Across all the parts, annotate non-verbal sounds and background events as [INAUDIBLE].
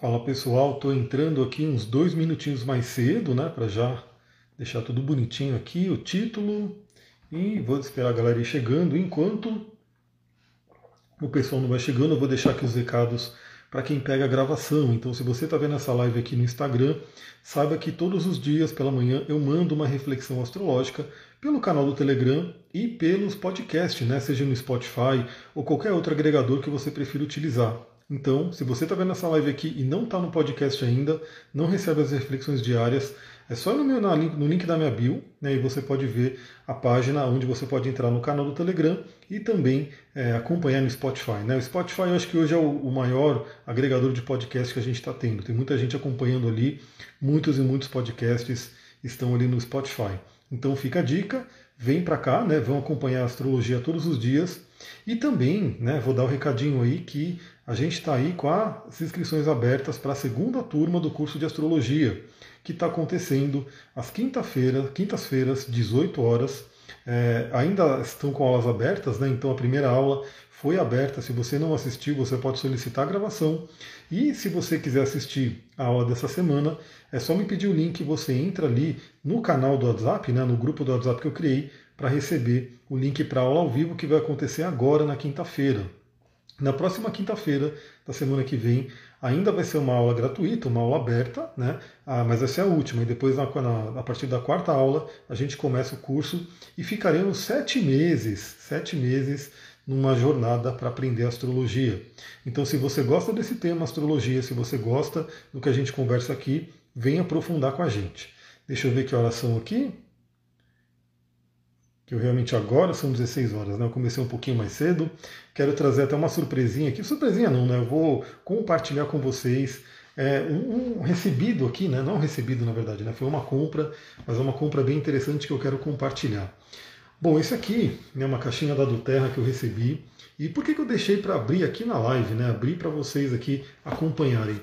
Fala pessoal, estou entrando aqui uns dois minutinhos mais cedo, né, para já deixar tudo bonitinho aqui, o título, e vou esperar a galera ir chegando. Enquanto o pessoal não vai chegando, eu vou deixar aqui os recados para quem pega a gravação. Então, se você está vendo essa live aqui no Instagram, saiba que todos os dias pela manhã eu mando uma reflexão astrológica pelo canal do Telegram e pelos podcasts, né? seja no Spotify ou qualquer outro agregador que você prefira utilizar. Então, se você está vendo essa live aqui e não está no podcast ainda, não recebe as reflexões diárias, é só no, meu, no link da minha bio, né, e você pode ver a página onde você pode entrar no canal do Telegram e também é, acompanhar no Spotify. Né? O Spotify eu acho que hoje é o, o maior agregador de podcast que a gente está tendo. Tem muita gente acompanhando ali, muitos e muitos podcasts estão ali no Spotify. Então fica a dica, vem para cá, né, vão acompanhar a astrologia todos os dias. E também, né, vou dar o um recadinho aí que a gente está aí com as inscrições abertas para a segunda turma do curso de astrologia, que está acontecendo às quinta-feiras, quintas-feiras, 18 horas. É, ainda estão com aulas abertas, né? Então a primeira aula foi aberta. Se você não assistiu, você pode solicitar a gravação. E se você quiser assistir a aula dessa semana, é só me pedir o link. Você entra ali no canal do WhatsApp, né, no grupo do WhatsApp que eu criei, para receber o link para a aula ao vivo que vai acontecer agora na quinta-feira. Na próxima quinta-feira da semana que vem, ainda vai ser uma aula gratuita, uma aula aberta, né? Ah, mas vai ser a última. E depois, na, na, a partir da quarta aula, a gente começa o curso e ficaremos sete meses, sete meses numa jornada para aprender astrologia. Então, se você gosta desse tema astrologia, se você gosta do que a gente conversa aqui, vem aprofundar com a gente. Deixa eu ver que horas são aqui que eu realmente agora são 16 horas, né? Eu comecei um pouquinho mais cedo. Quero trazer até uma surpresinha aqui. Surpresinha não, né? Eu vou compartilhar com vocês é, um, um, recebido aqui, né? Não recebido, na verdade, né? Foi uma compra, mas é uma compra bem interessante que eu quero compartilhar. Bom, esse aqui é né, uma caixinha da Duterra que eu recebi. E por que, que eu deixei para abrir aqui na live, né? Abrir para vocês aqui acompanharem.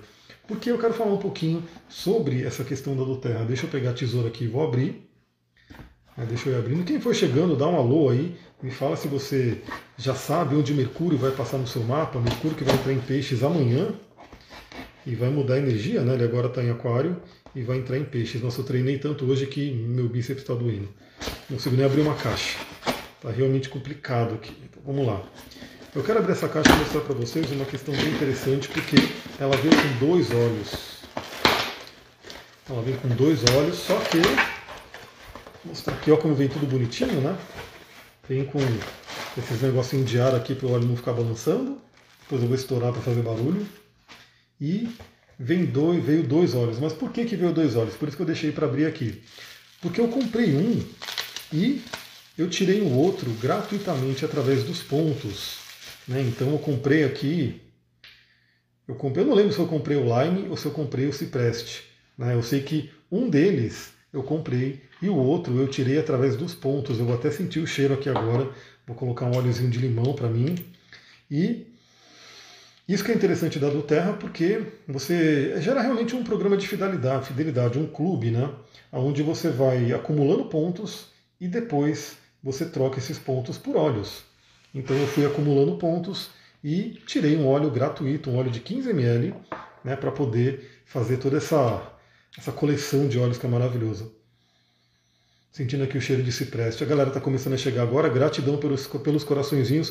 Porque eu quero falar um pouquinho sobre essa questão da Duterra. Deixa eu pegar a tesoura aqui e vou abrir. Deixa eu ir abrindo. Quem for chegando, dá um alô aí. Me fala se você já sabe onde Mercúrio vai passar no seu mapa. Mercúrio que vai entrar em peixes amanhã e vai mudar a energia, né? Ele agora está em aquário e vai entrar em peixes. Nossa, eu treinei tanto hoje que meu bíceps está doendo. Não consigo nem abrir uma caixa. Está realmente complicado aqui. Então, vamos lá. Eu quero abrir essa caixa e mostrar para vocês uma questão bem interessante, porque ela vem com dois olhos. Ela vem com dois olhos, só que Mostrar aqui, ó, como vem tudo bonitinho, né? Vem com esses negocinhos de ar aqui para o óleo não ficar balançando. Depois eu vou estourar para fazer barulho. E vem dois, veio dois olhos. Mas por que, que veio dois olhos? Por isso que eu deixei para abrir aqui. Porque eu comprei um e eu tirei o outro gratuitamente através dos pontos. Né? Então eu comprei aqui. Eu comprei, eu não lembro se eu comprei o Line ou se eu comprei o Cipreste. Né? Eu sei que um deles eu comprei e o outro eu tirei através dos pontos. Eu vou até sentir o cheiro aqui agora. Vou colocar um óleozinho de limão para mim. E isso que é interessante da do Terra, porque você gera realmente um programa de fidelidade, fidelidade, um clube, né? Onde você vai acumulando pontos e depois você troca esses pontos por óleos. Então eu fui acumulando pontos e tirei um óleo gratuito, um óleo de 15 ml, né, para poder fazer toda essa, essa coleção de óleos que é maravilhosa. Sentindo aqui o cheiro de cipreste. A galera está começando a chegar agora. Gratidão pelos, pelos coraçõezinhos.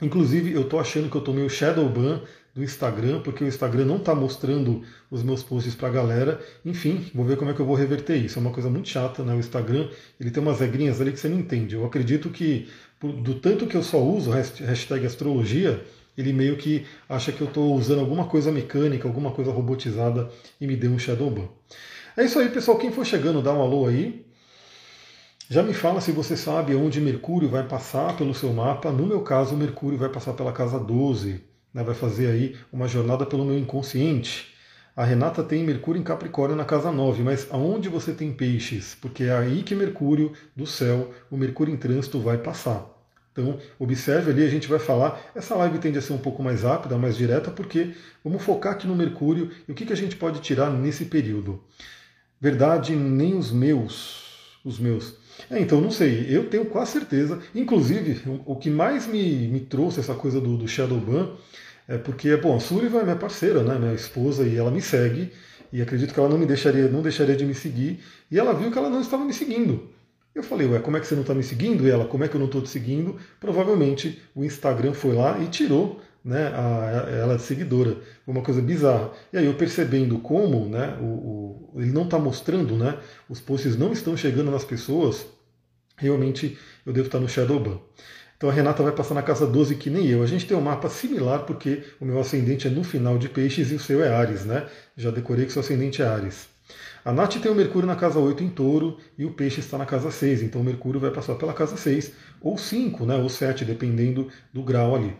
Inclusive, eu estou achando que eu tomei o shadow ban do Instagram, porque o Instagram não está mostrando os meus posts para a galera. Enfim, vou ver como é que eu vou reverter isso. É uma coisa muito chata, né? O Instagram, ele tem umas regrinhas ali que você não entende. Eu acredito que, do tanto que eu só uso hashtag astrologia, ele meio que acha que eu estou usando alguma coisa mecânica, alguma coisa robotizada e me deu um shadow ban. É isso aí, pessoal. Quem for chegando, dá um alô aí. Já me fala se você sabe onde Mercúrio vai passar pelo seu mapa. No meu caso, Mercúrio vai passar pela casa 12, né? vai fazer aí uma jornada pelo meu inconsciente. A Renata tem Mercúrio em Capricórnio na casa 9, mas aonde você tem peixes? Porque é aí que Mercúrio do céu, o Mercúrio em trânsito vai passar. Então, observe ali, a gente vai falar. Essa live tende a ser um pouco mais rápida, mais direta, porque vamos focar aqui no Mercúrio e o que, que a gente pode tirar nesse período. Verdade, nem os meus, os meus então, não sei, eu tenho quase certeza. Inclusive, o, que mais me, me trouxe essa coisa do, do Shadow Ban é porque, bom, a Sullivan é minha parceira, né, minha esposa, e ela me segue, e acredito que ela não me deixaria, não deixaria de me seguir, e ela viu que ela não estava me seguindo. Eu falei, ué, como é que você não está me seguindo? E ela, como é que eu não estou te seguindo? Provavelmente o Instagram foi lá e tirou né, a, ela de seguidora. Uma coisa bizarra. E aí eu percebendo como né, o, o ele não está mostrando, né, os posts não estão chegando nas pessoas, realmente eu devo estar no Shadowban. Então a Renata vai passar na casa 12 que nem eu. A gente tem um mapa similar porque o meu ascendente é no final de peixes e o seu é Ares, né? Já decorei que seu ascendente é Ares. A Nath tem o Mercúrio na casa 8 em touro e o peixe está na casa 6, então o Mercúrio vai passar pela casa 6, ou 5, né, ou 7, dependendo do grau ali.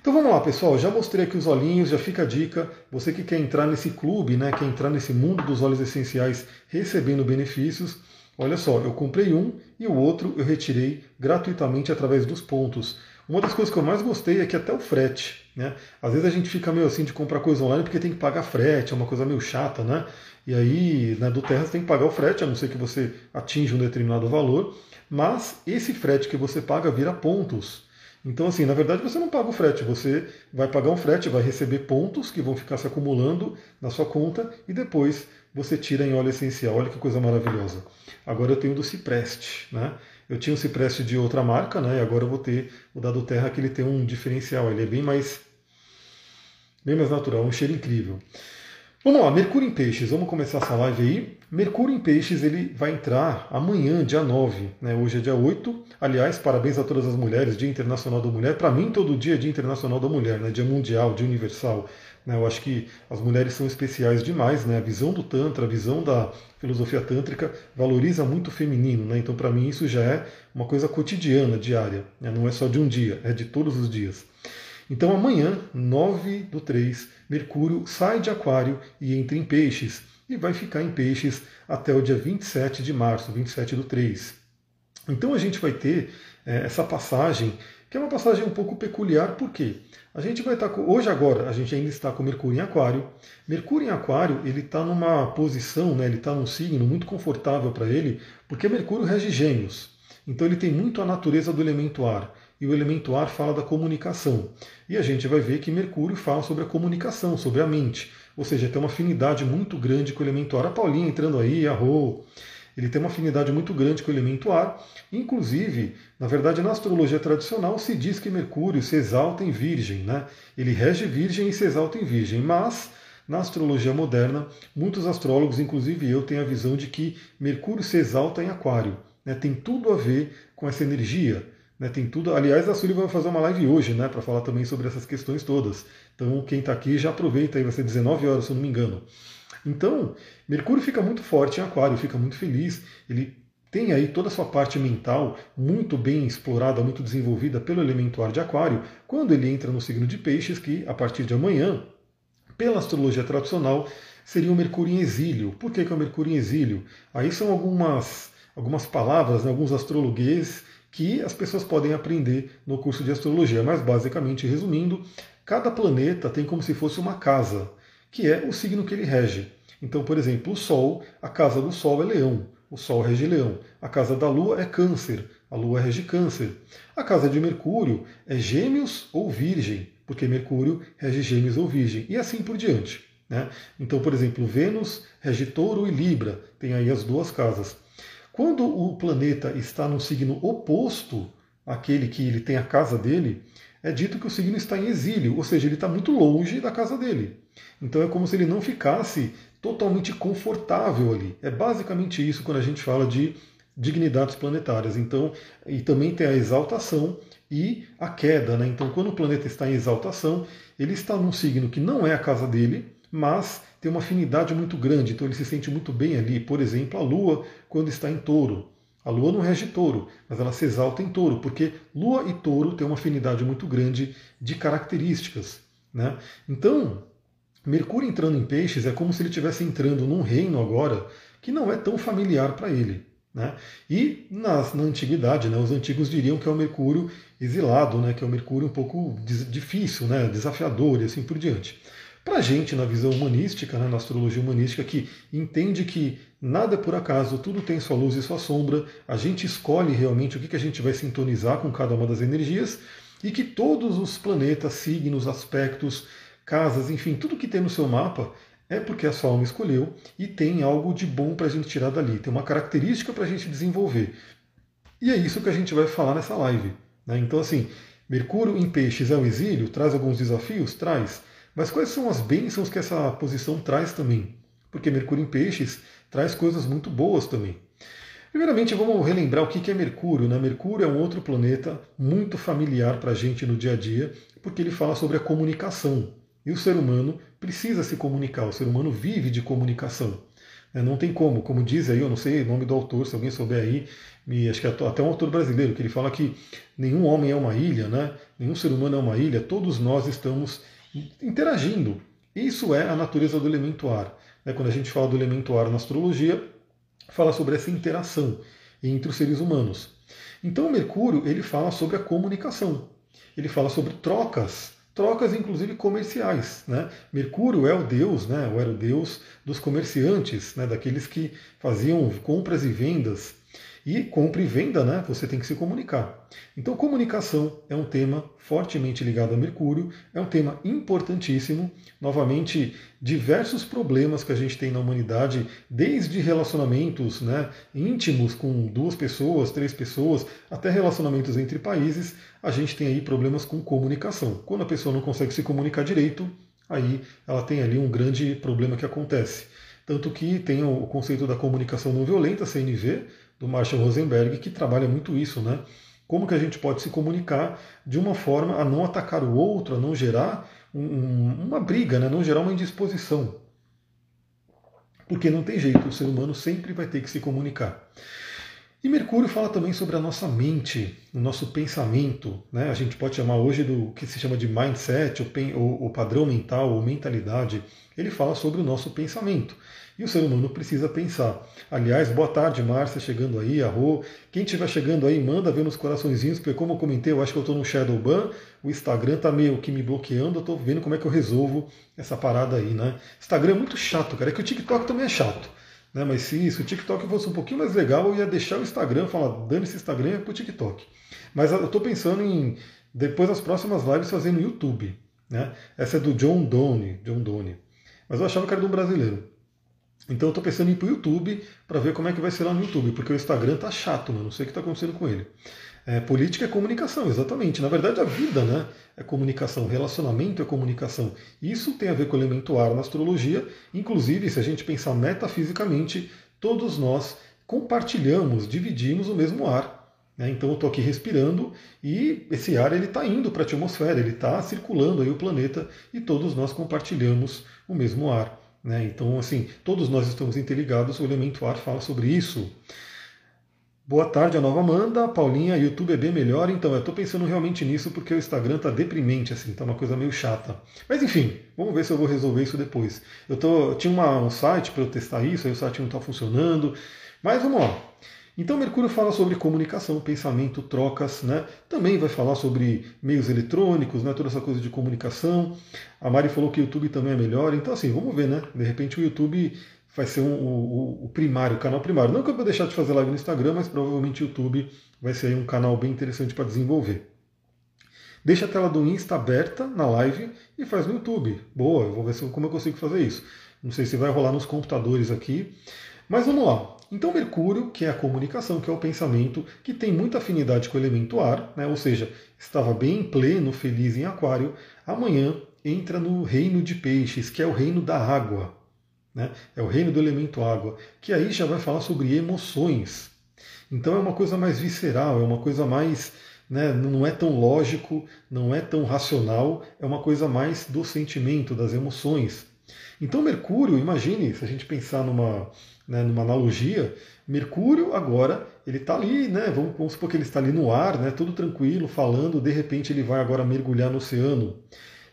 Então vamos lá, pessoal. Já mostrei aqui os olhinhos, já fica a dica. Você que quer entrar nesse clube, né, quer entrar nesse mundo dos óleos essenciais recebendo benefícios, Olha só, eu comprei um e o outro eu retirei gratuitamente através dos pontos. Uma das coisas que eu mais gostei é que até o frete, né? Às vezes a gente fica meio assim de comprar coisa online porque tem que pagar frete, é uma coisa meio chata, né? E aí, né, do Terra você tem que pagar o frete, a não ser que você atinja um determinado valor, mas esse frete que você paga vira pontos. Então, assim, na verdade você não paga o frete, você vai pagar um frete, vai receber pontos que vão ficar se acumulando na sua conta e depois você tira em óleo essencial. Olha que coisa maravilhosa. Agora eu tenho do Cipreste, né? Eu tinha um Cipreste de outra marca, né? E agora eu vou ter o da do Terra que ele tem um diferencial. Ele é bem mais, bem mais natural, um cheiro incrível. Vamos lá, Mercúrio em Peixes. Vamos começar essa live aí. Mercúrio em Peixes ele vai entrar amanhã, dia 9. Né? Hoje é dia 8. Aliás, parabéns a todas as mulheres, Dia Internacional da Mulher. Para mim, todo dia é Dia Internacional da Mulher, né? dia mundial, dia universal. Né? Eu acho que as mulheres são especiais demais, né? A visão do Tantra, a visão da filosofia tântrica valoriza muito o feminino, né? Então, para mim, isso já é uma coisa cotidiana, diária. Né? Não é só de um dia, é de todos os dias. Então, amanhã, 9 do 3, Mercúrio sai de Aquário e entra em Peixes. E vai ficar em Peixes até o dia 27 de março, 27 do 3. Então, a gente vai ter é, essa passagem, que é uma passagem um pouco peculiar, por quê? A gente vai estar com, hoje agora a gente ainda está com Mercúrio em Aquário. Mercúrio em Aquário ele está numa posição, né, ele está num signo muito confortável para ele, porque Mercúrio rege Gêmeos. Então ele tem muito a natureza do elemento ar e o elemento ar fala da comunicação. E a gente vai ver que Mercúrio fala sobre a comunicação, sobre a mente. Ou seja, tem uma afinidade muito grande com o elemento ar. A Paulinha entrando aí, a Rô, ele tem uma afinidade muito grande com o elemento ar. Inclusive, na verdade, na astrologia tradicional se diz que Mercúrio se exalta em Virgem, né? Ele rege Virgem e se exalta em Virgem, mas na astrologia moderna, muitos astrólogos, inclusive eu, têm a visão de que Mercúrio se exalta em Aquário. Né? Tem tudo a ver com essa energia. Né? Tem tudo. Aliás, a Sully vai fazer uma live hoje, né, para falar também sobre essas questões todas. Então, quem está aqui já aproveita aí, vai ser 19 horas, se eu não me engano. Então, Mercúrio fica muito forte em Aquário, fica muito feliz, ele tem aí toda a sua parte mental muito bem explorada, muito desenvolvida pelo elemento ar de Aquário, quando ele entra no signo de Peixes, que a partir de amanhã, pela astrologia tradicional, seria o Mercúrio em exílio. Por que, que é o Mercúrio em exílio? Aí são algumas, algumas palavras, né, alguns astrologuês que as pessoas podem aprender no curso de astrologia, mas basicamente resumindo, cada planeta tem como se fosse uma casa que é o signo que ele rege. Então, por exemplo, o Sol, a casa do Sol é Leão, o Sol rege Leão. A casa da Lua é Câncer, a Lua rege Câncer. A casa de Mercúrio é Gêmeos ou Virgem, porque Mercúrio rege Gêmeos ou Virgem, e assim por diante. Né? Então, por exemplo, Vênus rege Touro e Libra, tem aí as duas casas. Quando o planeta está no signo oposto àquele que ele tem a casa dele, é dito que o signo está em exílio, ou seja, ele está muito longe da casa dele. Então é como se ele não ficasse totalmente confortável ali. É basicamente isso quando a gente fala de dignidades planetárias. Então, e também tem a exaltação e a queda, né? Então, quando o planeta está em exaltação, ele está num signo que não é a casa dele, mas tem uma afinidade muito grande, então ele se sente muito bem ali. Por exemplo, a Lua, quando está em touro. A Lua não rege touro, mas ela se exalta em touro, porque Lua e touro têm uma afinidade muito grande de características. Né? Então, Mercúrio entrando em peixes é como se ele estivesse entrando num reino agora que não é tão familiar para ele. Né? E na, na antiguidade, né, os antigos diriam que é o Mercúrio exilado, né, que é o Mercúrio um pouco difícil, né, desafiador e assim por diante. Para a gente, na visão humanística, né, na astrologia humanística, que entende que nada é por acaso, tudo tem sua luz e sua sombra, a gente escolhe realmente o que, que a gente vai sintonizar com cada uma das energias, e que todos os planetas, signos, aspectos, casas, enfim, tudo que tem no seu mapa é porque a sua alma escolheu e tem algo de bom para a gente tirar dali, tem uma característica para a gente desenvolver. E é isso que a gente vai falar nessa live. Né? Então, assim, Mercúrio em peixes é o exílio, traz alguns desafios? Traz. Mas quais são as bênçãos que essa posição traz também? Porque Mercúrio em peixes traz coisas muito boas também. Primeiramente, vamos relembrar o que é Mercúrio. Né? Mercúrio é um outro planeta muito familiar para a gente no dia a dia, porque ele fala sobre a comunicação. E o ser humano precisa se comunicar, o ser humano vive de comunicação. Né? Não tem como, como diz aí, eu não sei o nome do autor, se alguém souber aí, me, acho que é até um autor brasileiro, que ele fala que nenhum homem é uma ilha, né? nenhum ser humano é uma ilha, todos nós estamos interagindo. Isso é a natureza do elemento ar. Né? Quando a gente fala do elemento ar na astrologia, fala sobre essa interação entre os seres humanos. Então o Mercúrio ele fala sobre a comunicação, ele fala sobre trocas, trocas inclusive comerciais. Né? Mercúrio é o deus, né? ou era o deus dos comerciantes, né? daqueles que faziam compras e vendas e compra e venda, né? Você tem que se comunicar. Então, comunicação é um tema fortemente ligado a Mercúrio, é um tema importantíssimo. Novamente, diversos problemas que a gente tem na humanidade, desde relacionamentos né, íntimos com duas pessoas, três pessoas, até relacionamentos entre países, a gente tem aí problemas com comunicação. Quando a pessoa não consegue se comunicar direito, aí ela tem ali um grande problema que acontece. Tanto que tem o conceito da comunicação não violenta, CNV, do Marshall Rosenberg, que trabalha muito isso, né? Como que a gente pode se comunicar de uma forma a não atacar o outro, a não gerar um, uma briga, né? não gerar uma indisposição. Porque não tem jeito, o ser humano sempre vai ter que se comunicar. E Mercúrio fala também sobre a nossa mente, o nosso pensamento. Né? A gente pode chamar hoje do que se chama de mindset, o, padrão mental, ou mentalidade. Ele fala sobre o nosso pensamento. E o ser humano precisa pensar. Aliás, boa tarde, Márcia, chegando aí, Arro. Quem estiver chegando aí, manda ver nos coraçõezinhos, porque como eu comentei, eu acho que eu estou no Shadow o Instagram está meio que me bloqueando, eu estou vendo como é que eu resolvo essa parada aí, né? Instagram é muito chato, cara. É que o TikTok também é chato. Né? Mas se, se o TikTok fosse um pouquinho mais legal, eu ia deixar o Instagram, falar, dane esse Instagram é pro TikTok. Mas eu estou pensando em, depois das próximas lives, fazer no YouTube. Né? Essa é do John Donne, John Donne. Mas eu achava que era de um brasileiro. Então eu estou pensando em ir para o YouTube para ver como é que vai ser lá no YouTube, porque o Instagram tá chato, mano. Não sei o que está acontecendo com ele. É, política é comunicação, exatamente. Na verdade, a vida né, é comunicação, relacionamento é comunicação. Isso tem a ver com o elemento ar na astrologia. Inclusive, se a gente pensar metafisicamente, todos nós compartilhamos, dividimos o mesmo ar. Né? Então eu estou aqui respirando e esse ar ele está indo para a atmosfera, ele está circulando aí o planeta e todos nós compartilhamos o mesmo ar. Né? Então, assim, todos nós estamos interligados, o elemento ar fala sobre isso. Boa tarde, a nova Amanda. Paulinha, YouTube é bem melhor. Então, eu estou pensando realmente nisso porque o Instagram está deprimente, assim, tá uma coisa meio chata. Mas enfim, vamos ver se eu vou resolver isso depois. Eu, tô, eu tinha uma, um site para eu testar isso, aí o site não está funcionando. Mas vamos lá. Então Mercúrio fala sobre comunicação, pensamento, trocas, né? Também vai falar sobre meios eletrônicos, né? Toda essa coisa de comunicação. A Mari falou que o YouTube também é melhor. Então assim, vamos ver, né? De repente o YouTube vai ser um, o, o, primário, o canal primário. Não que eu vou deixar de fazer live no Instagram, mas provavelmente o YouTube vai ser um canal bem interessante para desenvolver. Deixa a tela do Insta aberta na live e faz no YouTube. Boa, eu vou ver como eu consigo fazer isso. Não sei se vai rolar nos computadores aqui. Mas vamos lá. Então, Mercúrio, que é a comunicação, que é o pensamento, que tem muita afinidade com o elemento ar, né? ou seja, estava bem pleno, feliz em Aquário, amanhã entra no reino de Peixes, que é o reino da água. Né? É o reino do elemento água, que aí já vai falar sobre emoções. Então, é uma coisa mais visceral, é uma coisa mais. Né, não é tão lógico, não é tão racional, é uma coisa mais do sentimento, das emoções. Então, Mercúrio, imagine, se a gente pensar numa, né, numa analogia, Mercúrio agora ele está ali, né? Vamos, vamos, supor que ele está ali no ar, né? Tudo tranquilo, falando. De repente ele vai agora mergulhar no oceano.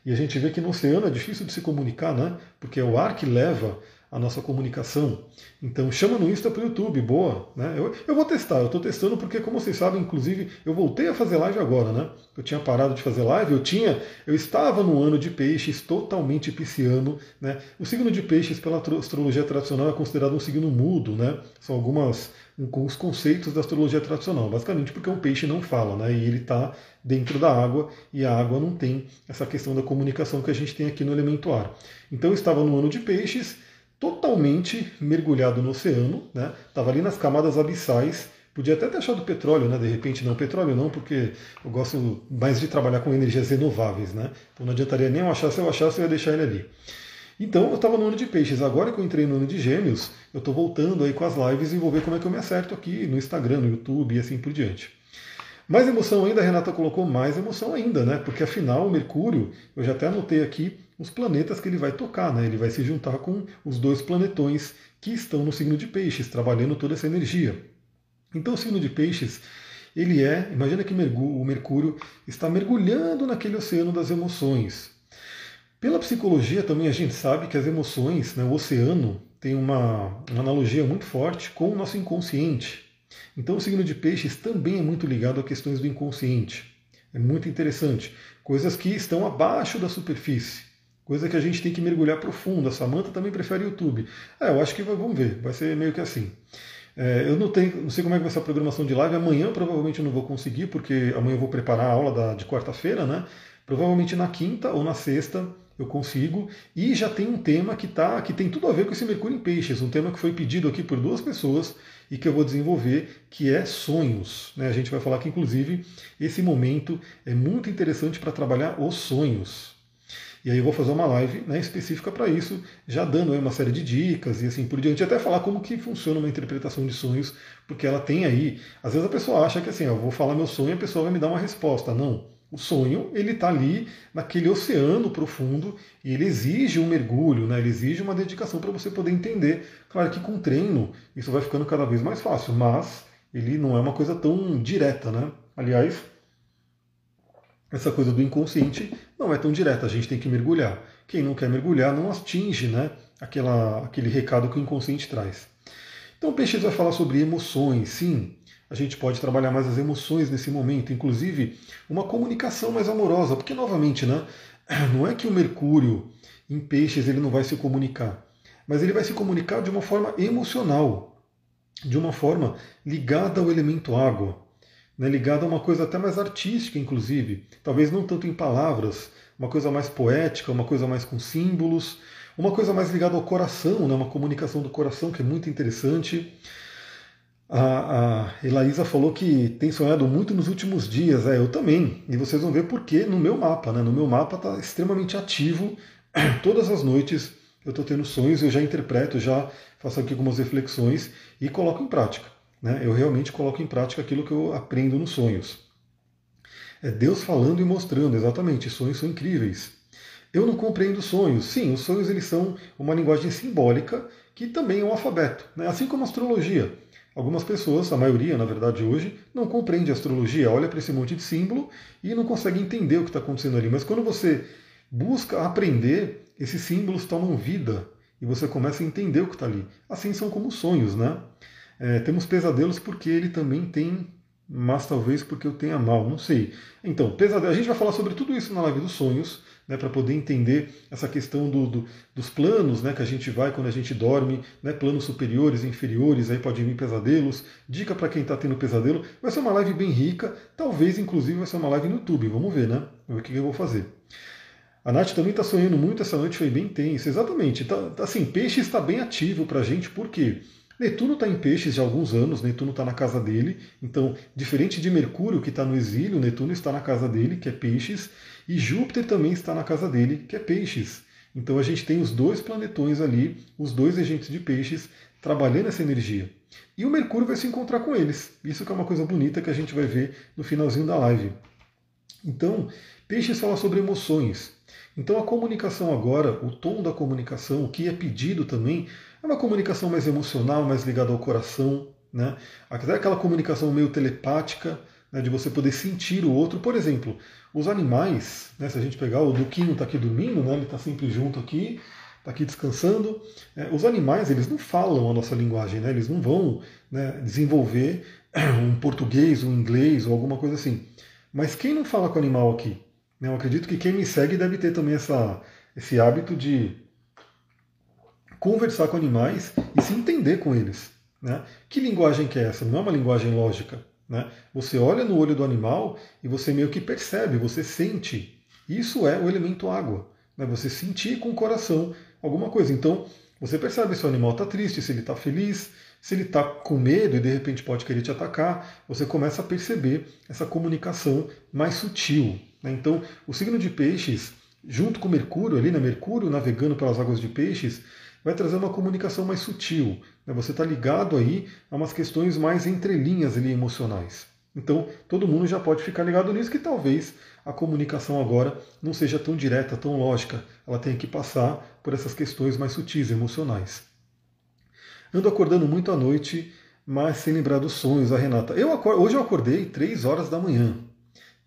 E a gente vê que no oceano é difícil de se comunicar, né? Porque é o ar que leva a nossa comunicação. Então chama no Insta para o YouTube, boa. Né? Eu, eu vou testar, eu estou testando porque, como vocês sabem, inclusive, eu voltei a fazer live agora, né? Eu tinha parado de fazer live, eu tinha, eu estava no ano de peixes totalmente pisciano. Né? O signo de peixes, pela astrologia tradicional, é considerado um signo mudo, né? São algumas com os conceitos da astrologia tradicional, basicamente porque o peixe não fala, né? E ele está dentro da água e a água não tem essa questão da comunicação que a gente tem aqui no elemento ar. Então eu estava no ano de peixes, totalmente mergulhado no oceano, né? Estava ali nas camadas abissais. Podia até ter achado petróleo, né? De repente não petróleo não, porque eu gosto mais de trabalhar com energias renováveis, né? Então não adiantaria nem eu achar, se eu achasse eu ia deixar ele ali. Então eu estava no ano de peixes. Agora que eu entrei no ano de gêmeos, eu estou voltando aí com as lives e vou ver como é que eu me acerto aqui no Instagram, no YouTube e assim por diante. Mais emoção ainda, a Renata colocou mais emoção ainda, né? Porque afinal o Mercúrio, eu já até anotei aqui os planetas que ele vai tocar, né? Ele vai se juntar com os dois planetões que estão no signo de peixes, trabalhando toda essa energia. Então o signo de peixes, ele é, imagina que o Mercúrio está mergulhando naquele oceano das emoções. Pela psicologia também a gente sabe que as emoções, né, o oceano, tem uma, uma analogia muito forte com o nosso inconsciente. Então o signo de peixes também é muito ligado a questões do inconsciente. É muito interessante. Coisas que estão abaixo da superfície. Coisa que a gente tem que mergulhar profundo. A Samanta também prefere YouTube. É, eu acho que vamos ver, vai ser meio que assim. É, eu não, tenho, não sei como é que vai ser a programação de live. Amanhã provavelmente eu não vou conseguir, porque amanhã eu vou preparar a aula da, de quarta-feira, né? Provavelmente na quinta ou na sexta eu consigo. E já tem um tema que, tá, que tem tudo a ver com esse Mercúrio em Peixes, um tema que foi pedido aqui por duas pessoas e que eu vou desenvolver, que é sonhos. Né? A gente vai falar que, inclusive, esse momento é muito interessante para trabalhar os sonhos. E aí eu vou fazer uma live né, específica para isso, já dando aí uma série de dicas e assim por diante, até falar como que funciona uma interpretação de sonhos, porque ela tem aí. Às vezes a pessoa acha que assim, eu vou falar meu sonho e a pessoa vai me dar uma resposta. Não. O sonho ele está ali naquele oceano profundo e ele exige um mergulho, né? ele exige uma dedicação para você poder entender. Claro que com treino isso vai ficando cada vez mais fácil, mas ele não é uma coisa tão direta. Né? Aliás, essa coisa do inconsciente não é tão direta, a gente tem que mergulhar. Quem não quer mergulhar não atinge né, aquela, aquele recado que o inconsciente traz. Então o Peixes vai falar sobre emoções, sim a gente pode trabalhar mais as emoções nesse momento, inclusive uma comunicação mais amorosa, porque novamente, né, [CLEARS THROAT] não é que o Mercúrio em peixes ele não vai se comunicar, mas ele vai se comunicar de uma forma emocional, de uma forma ligada ao elemento água, né, ligada a uma coisa até mais artística, inclusive, talvez não tanto em palavras, uma coisa mais poética, uma coisa mais com símbolos, uma coisa mais ligada ao coração, né, uma comunicação do coração que é muito interessante. A, a Elaísa falou que tem sonhado muito nos últimos dias, é, eu também. E vocês vão ver por que no meu mapa. Né? No meu mapa está extremamente ativo. [CLEARS THROAT] Todas as noites eu estou tendo sonhos, eu já interpreto, já faço aqui algumas reflexões e coloco em prática. Né? Eu realmente coloco em prática aquilo que eu aprendo nos sonhos. É Deus falando e mostrando, exatamente. Sonhos são incríveis. Eu não compreendo sonhos. Sim, os sonhos eles são uma linguagem simbólica que também é um alfabeto, né? assim como a astrologia. Algumas pessoas, a maioria na verdade hoje, não compreende a astrologia, olha para esse monte de símbolo e não consegue entender o que está acontecendo ali. Mas quando você busca aprender, esses símbolos tomam vida e você começa a entender o que está ali. Assim são como sonhos, né? É, temos pesadelos porque ele também tem mas talvez porque eu tenha mal, não sei. Então, pesadelo, a gente vai falar sobre tudo isso na live dos sonhos, né, para poder entender essa questão do, do, dos planos né, que a gente vai quando a gente dorme, né, planos superiores, inferiores, aí pode vir pesadelos, dica para quem está tendo pesadelo. Vai ser uma live bem rica, talvez inclusive vai ser uma live no YouTube, vamos ver, né? Vamos ver o que eu vou fazer. A Nath também está sonhando muito, essa noite foi bem tensa, exatamente. Tá assim, peixe está bem ativo para a gente, por quê? Netuno está em peixes já há alguns anos, Netuno está na casa dele, então, diferente de Mercúrio, que está no exílio, Netuno está na casa dele, que é peixes, e Júpiter também está na casa dele, que é peixes. Então a gente tem os dois planetões ali, os dois regentes de peixes, trabalhando essa energia. E o Mercúrio vai se encontrar com eles. Isso que é uma coisa bonita que a gente vai ver no finalzinho da live. Então, peixes fala sobre emoções. Então a comunicação agora, o tom da comunicação, o que é pedido também, é uma comunicação mais emocional, mais ligada ao coração, né? Até aquela comunicação meio telepática, né, de você poder sentir o outro. Por exemplo, os animais, né, se a gente pegar o Duquinho está aqui dormindo, né, ele está sempre junto aqui, está aqui descansando. É, os animais, eles não falam a nossa linguagem, né? eles não vão né, desenvolver [CLEARS THROAT] um português, um inglês ou alguma coisa assim. Mas quem não fala com o animal aqui? Eu acredito que quem me segue deve ter também essa, esse hábito de conversar com animais e se entender com eles. Né? Que linguagem que é essa? Não é uma linguagem lógica. Né? Você olha no olho do animal e você meio que percebe, você sente. Isso é o elemento água. Né? Você sentir com o coração alguma coisa. Então, você percebe se o animal está triste, se ele está feliz, se ele está com medo e de repente pode querer te atacar. Você começa a perceber essa comunicação mais sutil. Né? Então, o signo de peixes, junto com Mercúrio, ali, né? Mercúrio navegando pelas águas de peixes, vai trazer uma comunicação mais sutil. Né? Você está ligado aí a umas questões mais entrelinhas ali emocionais. Então, todo mundo já pode ficar ligado nisso que talvez a comunicação agora não seja tão direta, tão lógica. Ela tem que passar por essas questões mais sutis, emocionais. Ando acordando muito à noite, mas sem lembrar dos sonhos, a Renata. Eu acord... Hoje eu acordei 3 horas da manhã.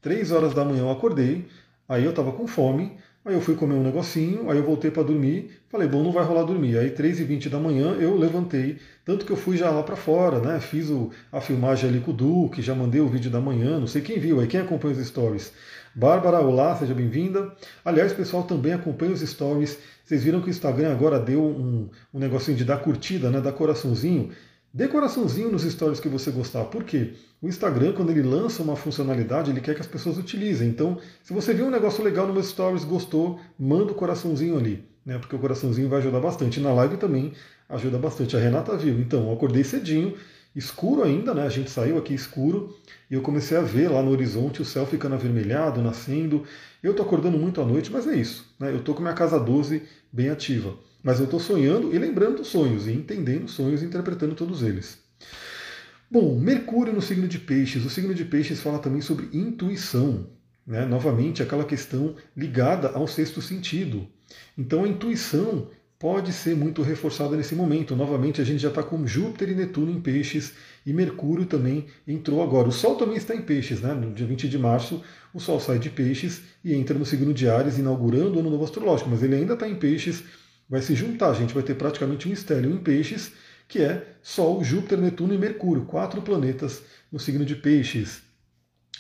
3 horas da manhã eu acordei, aí eu estava com fome, Aí eu fui comer um negocinho, aí eu voltei para dormir, falei, bom, não vai rolar dormir. Aí 3h20 da manhã eu levantei, tanto que eu fui já lá para fora, né? Fiz o, a filmagem ali com o Duque, já mandei o vídeo da manhã, não sei quem viu aí, quem acompanha os stories. Bárbara, olá, seja bem-vinda. Aliás, pessoal, também acompanha os stories. Vocês viram que o Instagram agora deu um, um negocinho de dar curtida, né? Dar coraçãozinho. Dê coraçãozinho nos stories que você gostar. Por quê? O Instagram, quando ele lança uma funcionalidade, ele quer que as pessoas utilizem. Então, se você viu um negócio legal no meu stories, gostou, manda o coraçãozinho ali. Né? Porque o coraçãozinho vai ajudar bastante. Na live também ajuda bastante. A Renata viu. Então, eu acordei cedinho, escuro ainda, né? A gente saiu aqui escuro e eu comecei a ver lá no horizonte o céu ficando avermelhado, nascendo. Eu tô acordando muito à noite, mas é isso. Né? Eu tô com minha casa 12 bem ativa. Mas eu estou sonhando e lembrando dos sonhos, e entendendo os sonhos e interpretando todos eles. Bom, Mercúrio no signo de Peixes. O signo de Peixes fala também sobre intuição. Né? Novamente, aquela questão ligada ao sexto sentido. Então, a intuição pode ser muito reforçada nesse momento. Novamente, a gente já está com Júpiter e Netuno em Peixes e Mercúrio também entrou agora. O Sol também está em Peixes, né? No dia 20 de março, o Sol sai de Peixes e entra no signo de Ares, inaugurando o ano novo astrológico, mas ele ainda está em Peixes vai se juntar. Gente vai ter praticamente um estélio em peixes, que é Sol, Júpiter, Netuno e Mercúrio, quatro planetas no signo de peixes.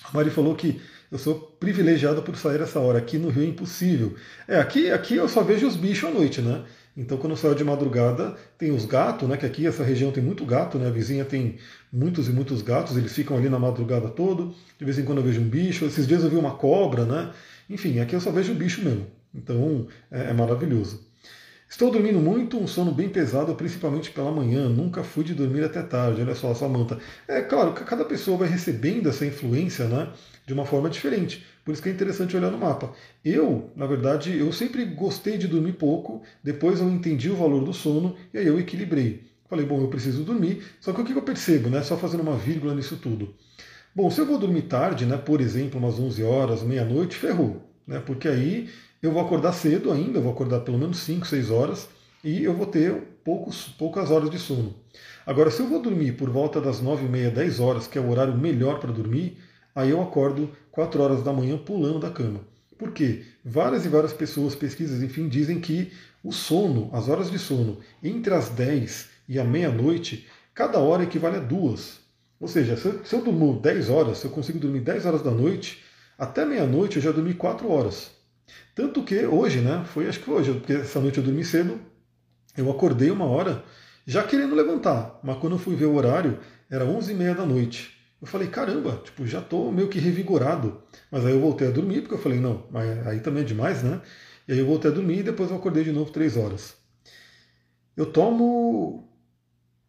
A Mari falou que eu sou privilegiado por sair essa hora. Aqui no Rio é impossível. É, aqui, aqui eu só vejo os bichos à noite, né? Então, quando eu saio de madrugada, tem os gatos, né? Que aqui essa região tem muito gato, né? A vizinha tem muitos e muitos gatos, eles ficam ali na madrugada todo. De vez em quando eu vejo um bicho. Esses dias eu vi uma cobra, né? Enfim, aqui eu só vejo o bicho mesmo. Então, é, é maravilhoso. Estou dormindo muito, um sono bem pesado, principalmente pela manhã. Nunca fui de dormir até tarde. Olha só, Samanta. É claro que cada pessoa vai recebendo essa influência né, de uma forma diferente. Por isso que é interessante olhar no mapa. Eu, na verdade, eu sempre gostei de dormir pouco, depois eu entendi o valor do sono e aí eu equilibrei. Falei, bom, eu preciso dormir. Só que o que eu percebo, né? Só fazendo uma vírgula nisso tudo. Bom, se eu vou dormir tarde, né, por exemplo, umas 11 horas, meia-noite, ferrou. Né, porque aí eu vou acordar cedo ainda, eu vou acordar pelo menos 5, 6 horas e eu vou ter poucos, poucas horas de sono. Agora, se eu vou dormir por volta das 9 e meia, 10 horas, que é o horário melhor para dormir, aí eu acordo 4 horas da manhã pulando da cama. Por quê? Várias e várias pessoas, pesquisas, enfim, dizem que o sono, as horas de sono, entre as 10 e a meia-noite, cada hora equivale a duas. Ou seja, se eu, se eu durmo 10 horas, se eu consigo dormir 10 horas da noite, até meia-noite eu já dormi 4 horas. Tanto que hoje, né? Foi acho que hoje, porque essa noite eu dormi cedo, eu acordei uma hora já querendo levantar, mas quando eu fui ver o horário, era 11h30 da noite. Eu falei, caramba, tipo, já estou meio que revigorado. Mas aí eu voltei a dormir, porque eu falei, não, aí também é demais, né? E aí eu voltei a dormir e depois eu acordei de novo três horas. Eu tomo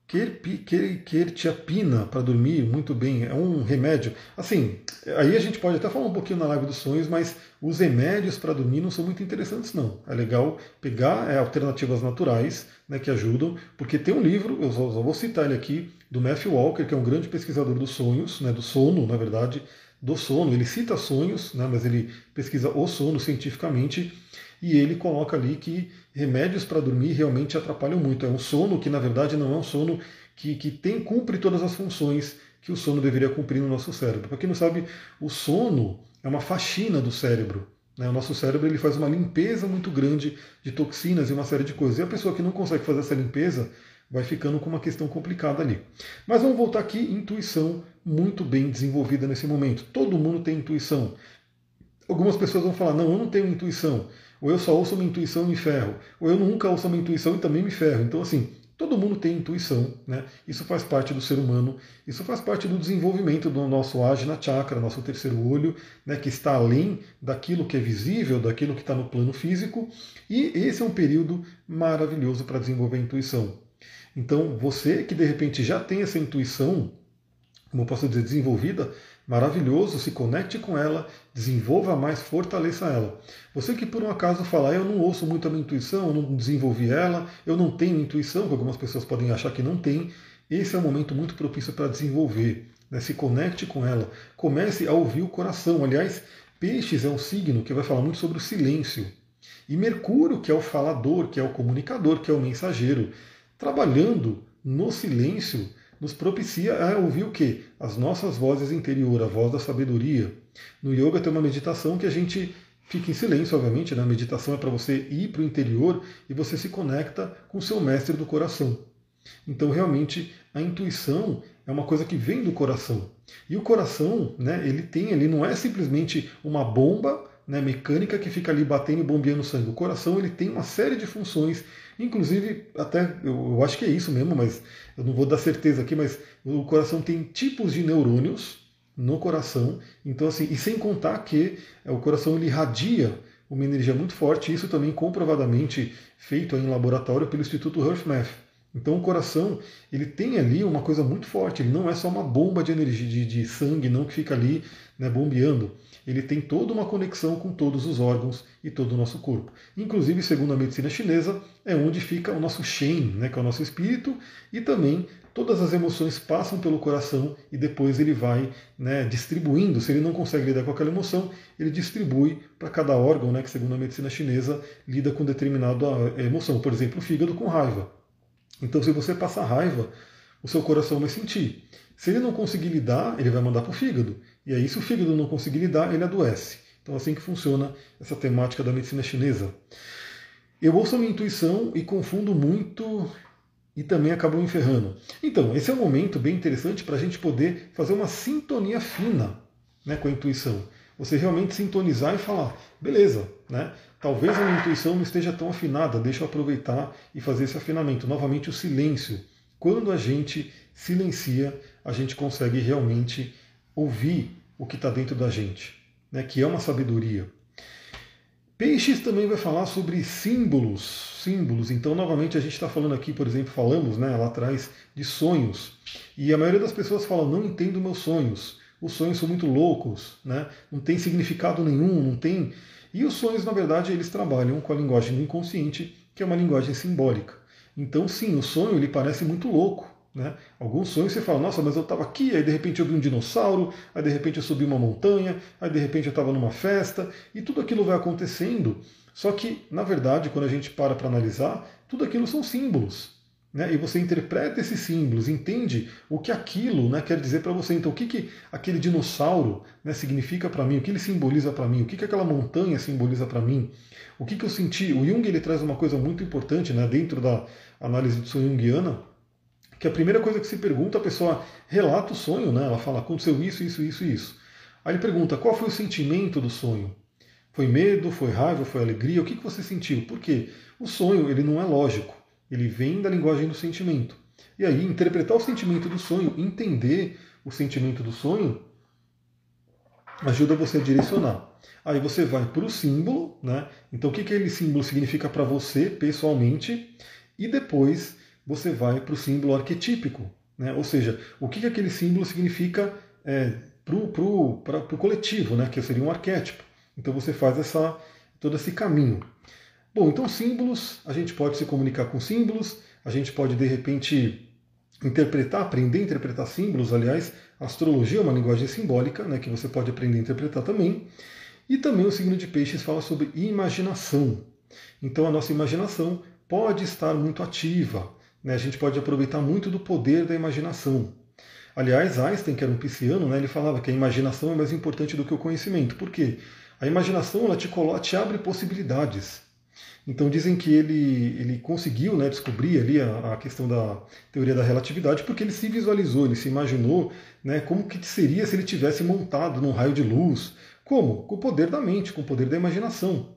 quercetina para dormir muito bem, é um remédio. Assim, aí a gente pode até falar um pouquinho na live dos sonhos, mas os remédios para dormir não são muito interessantes não. É legal pegar é, alternativas naturais né, que ajudam, porque tem um livro, eu só, só, vou citar ele aqui, do Matthew Walker, que é um grande pesquisador dos sonhos, né, do sono, na verdade, do sono. Ele cita sonhos, né, mas ele pesquisa o sono cientificamente e ele coloca ali que remédios para dormir realmente atrapalham muito. É um sono que, na verdade, não é um sono que, que tem, cumpre todas as funções que o sono deveria cumprir no nosso cérebro. Para quem não sabe, o sono é uma faxina do cérebro. Né? O nosso cérebro ele faz uma limpeza muito grande de toxinas e uma série de coisas. E a pessoa que não consegue fazer essa limpeza vai ficando com uma questão complicada ali. Mas vamos voltar aqui, intuição muito bem desenvolvida nesse momento. Todo mundo tem intuição. Algumas pessoas vão falar, não, eu não tenho intuição. Ou eu só ouço uma intuição e me ferro. Ou eu nunca ouço uma intuição e também me ferro. Então, assim, todo mundo tem intuição, né? Isso faz parte do ser humano, isso faz parte do desenvolvimento do nosso Ajna Chakra, nosso terceiro olho, né? que está além daquilo que é visível, daquilo que está no plano físico. E esse é um período maravilhoso para desenvolver a intuição. Então, você que de repente já tem essa intuição, como eu posso dizer, desenvolvida, maravilhoso, se conecte com ela, desenvolva mais, fortaleça ela. Você que por um acaso fala, eu não ouço muito a minha intuição, eu não desenvolvi ela, eu não tenho intuição, que algumas pessoas podem achar que não tem, esse é um momento muito propício para desenvolver. Né? Se conecte com ela, comece a ouvir o coração. Aliás, Peixes é um signo que vai falar muito sobre o silêncio. E Mercúrio, que é o falador, que é o comunicador, que é o mensageiro, trabalhando no silêncio, nos propicia a ouvir o quê? As nossas vozes interior, a voz da sabedoria. No yoga tem uma meditação que a gente fica em silêncio, obviamente, né? a meditação é para você ir para o interior e você se conecta com o seu mestre do coração. Então, realmente, a intuição é uma coisa que vem do coração. E o coração, né, ele tem ali, não é simplesmente uma bomba né, mecânica que fica ali batendo e bombeando sangue. O coração ele tem uma série de funções Inclusive, até eu, eu acho que é isso mesmo, mas eu não vou dar certeza aqui, mas o coração tem tipos de neurônios no coração. Então, assim, e sem contar que é, o coração ele irradia uma energia muito forte, isso também comprovadamente feito em laboratório pelo Instituto HearthMath. Então o coração ele tem ali uma coisa muito forte, ele não é só uma bomba de energia de, de sangue não que fica ali né, bombeando ele tem toda uma conexão com todos os órgãos e todo o nosso corpo. Inclusive, segundo a medicina chinesa, é onde fica o nosso Shen, né, que é o nosso espírito, e também todas as emoções passam pelo coração e depois ele vai né, distribuindo. Se ele não consegue lidar com aquela emoção, ele distribui para cada órgão, né, que segundo a medicina chinesa lida com determinada eh, emoção. Por exemplo, o fígado com raiva. Então, se você passar raiva, o seu coração vai sentir. Se ele não conseguir lidar, ele vai mandar para o fígado. E aí, se o fígado não conseguir lidar, ele adoece. Então, assim que funciona essa temática da medicina chinesa. Eu ouço a minha intuição e confundo muito e também acabo me ferrando. Então, esse é um momento bem interessante para a gente poder fazer uma sintonia fina né, com a intuição. Você realmente sintonizar e falar, beleza, né? Talvez a minha intuição não esteja tão afinada, deixa eu aproveitar e fazer esse afinamento. Novamente, o silêncio. Quando a gente silencia, a gente consegue realmente ouvir o que está dentro da gente, né, que é uma sabedoria. Peixes também vai falar sobre símbolos, símbolos. Então, novamente, a gente está falando aqui, por exemplo, falamos né, lá atrás de sonhos. E a maioria das pessoas fala, não entendo meus sonhos. Os sonhos são muito loucos, né? não tem significado nenhum, não tem. E os sonhos, na verdade, eles trabalham com a linguagem do inconsciente, que é uma linguagem simbólica. Então, sim, o sonho ele parece muito louco, né? Alguns sonhos você fala, nossa, mas eu estava aqui, aí de repente eu vi um dinossauro, aí de repente eu subi uma montanha, aí de repente eu estava numa festa, e tudo aquilo vai acontecendo. Só que, na verdade, quando a gente para para analisar, tudo aquilo são símbolos. Né? E você interpreta esses símbolos, entende o que aquilo né, quer dizer para você. Então, o que, que aquele dinossauro né, significa para mim, o que ele simboliza para mim, o que, que aquela montanha simboliza para mim, o que, que eu senti. O Jung ele traz uma coisa muito importante né, dentro da análise sonho junguiana, que a primeira coisa que se pergunta, a pessoa relata o sonho, né? ela fala, aconteceu isso, isso, isso, isso. Aí ele pergunta, qual foi o sentimento do sonho? Foi medo, foi raiva, foi alegria? O que, que você sentiu? Por quê? O sonho ele não é lógico, ele vem da linguagem do sentimento. E aí, interpretar o sentimento do sonho, entender o sentimento do sonho, ajuda você a direcionar. Aí você vai para o símbolo, né? Então o que, que aquele símbolo significa para você pessoalmente, e depois você vai para o símbolo arquetípico. Né? Ou seja, o que, que aquele símbolo significa é, para o coletivo, né? que seria um arquétipo. Então você faz essa, todo esse caminho. Bom, então símbolos, a gente pode se comunicar com símbolos, a gente pode de repente interpretar, aprender a interpretar símbolos. Aliás, astrologia é uma linguagem simbólica, né, que você pode aprender a interpretar também. E também o signo de peixes fala sobre imaginação. Então a nossa imaginação pode estar muito ativa. Né? A gente pode aproveitar muito do poder da imaginação. Aliás, Einstein, que era um pisciano, né, ele falava que a imaginação é mais importante do que o conhecimento. Por quê? A imaginação ela te, te abre possibilidades. Então dizem que ele, ele conseguiu né, descobrir ali a, a, questão da teoria da relatividade porque ele se visualizou, ele se imaginou né, como que seria se ele tivesse montado num raio de luz. Como? Com o poder da mente, com o poder da imaginação.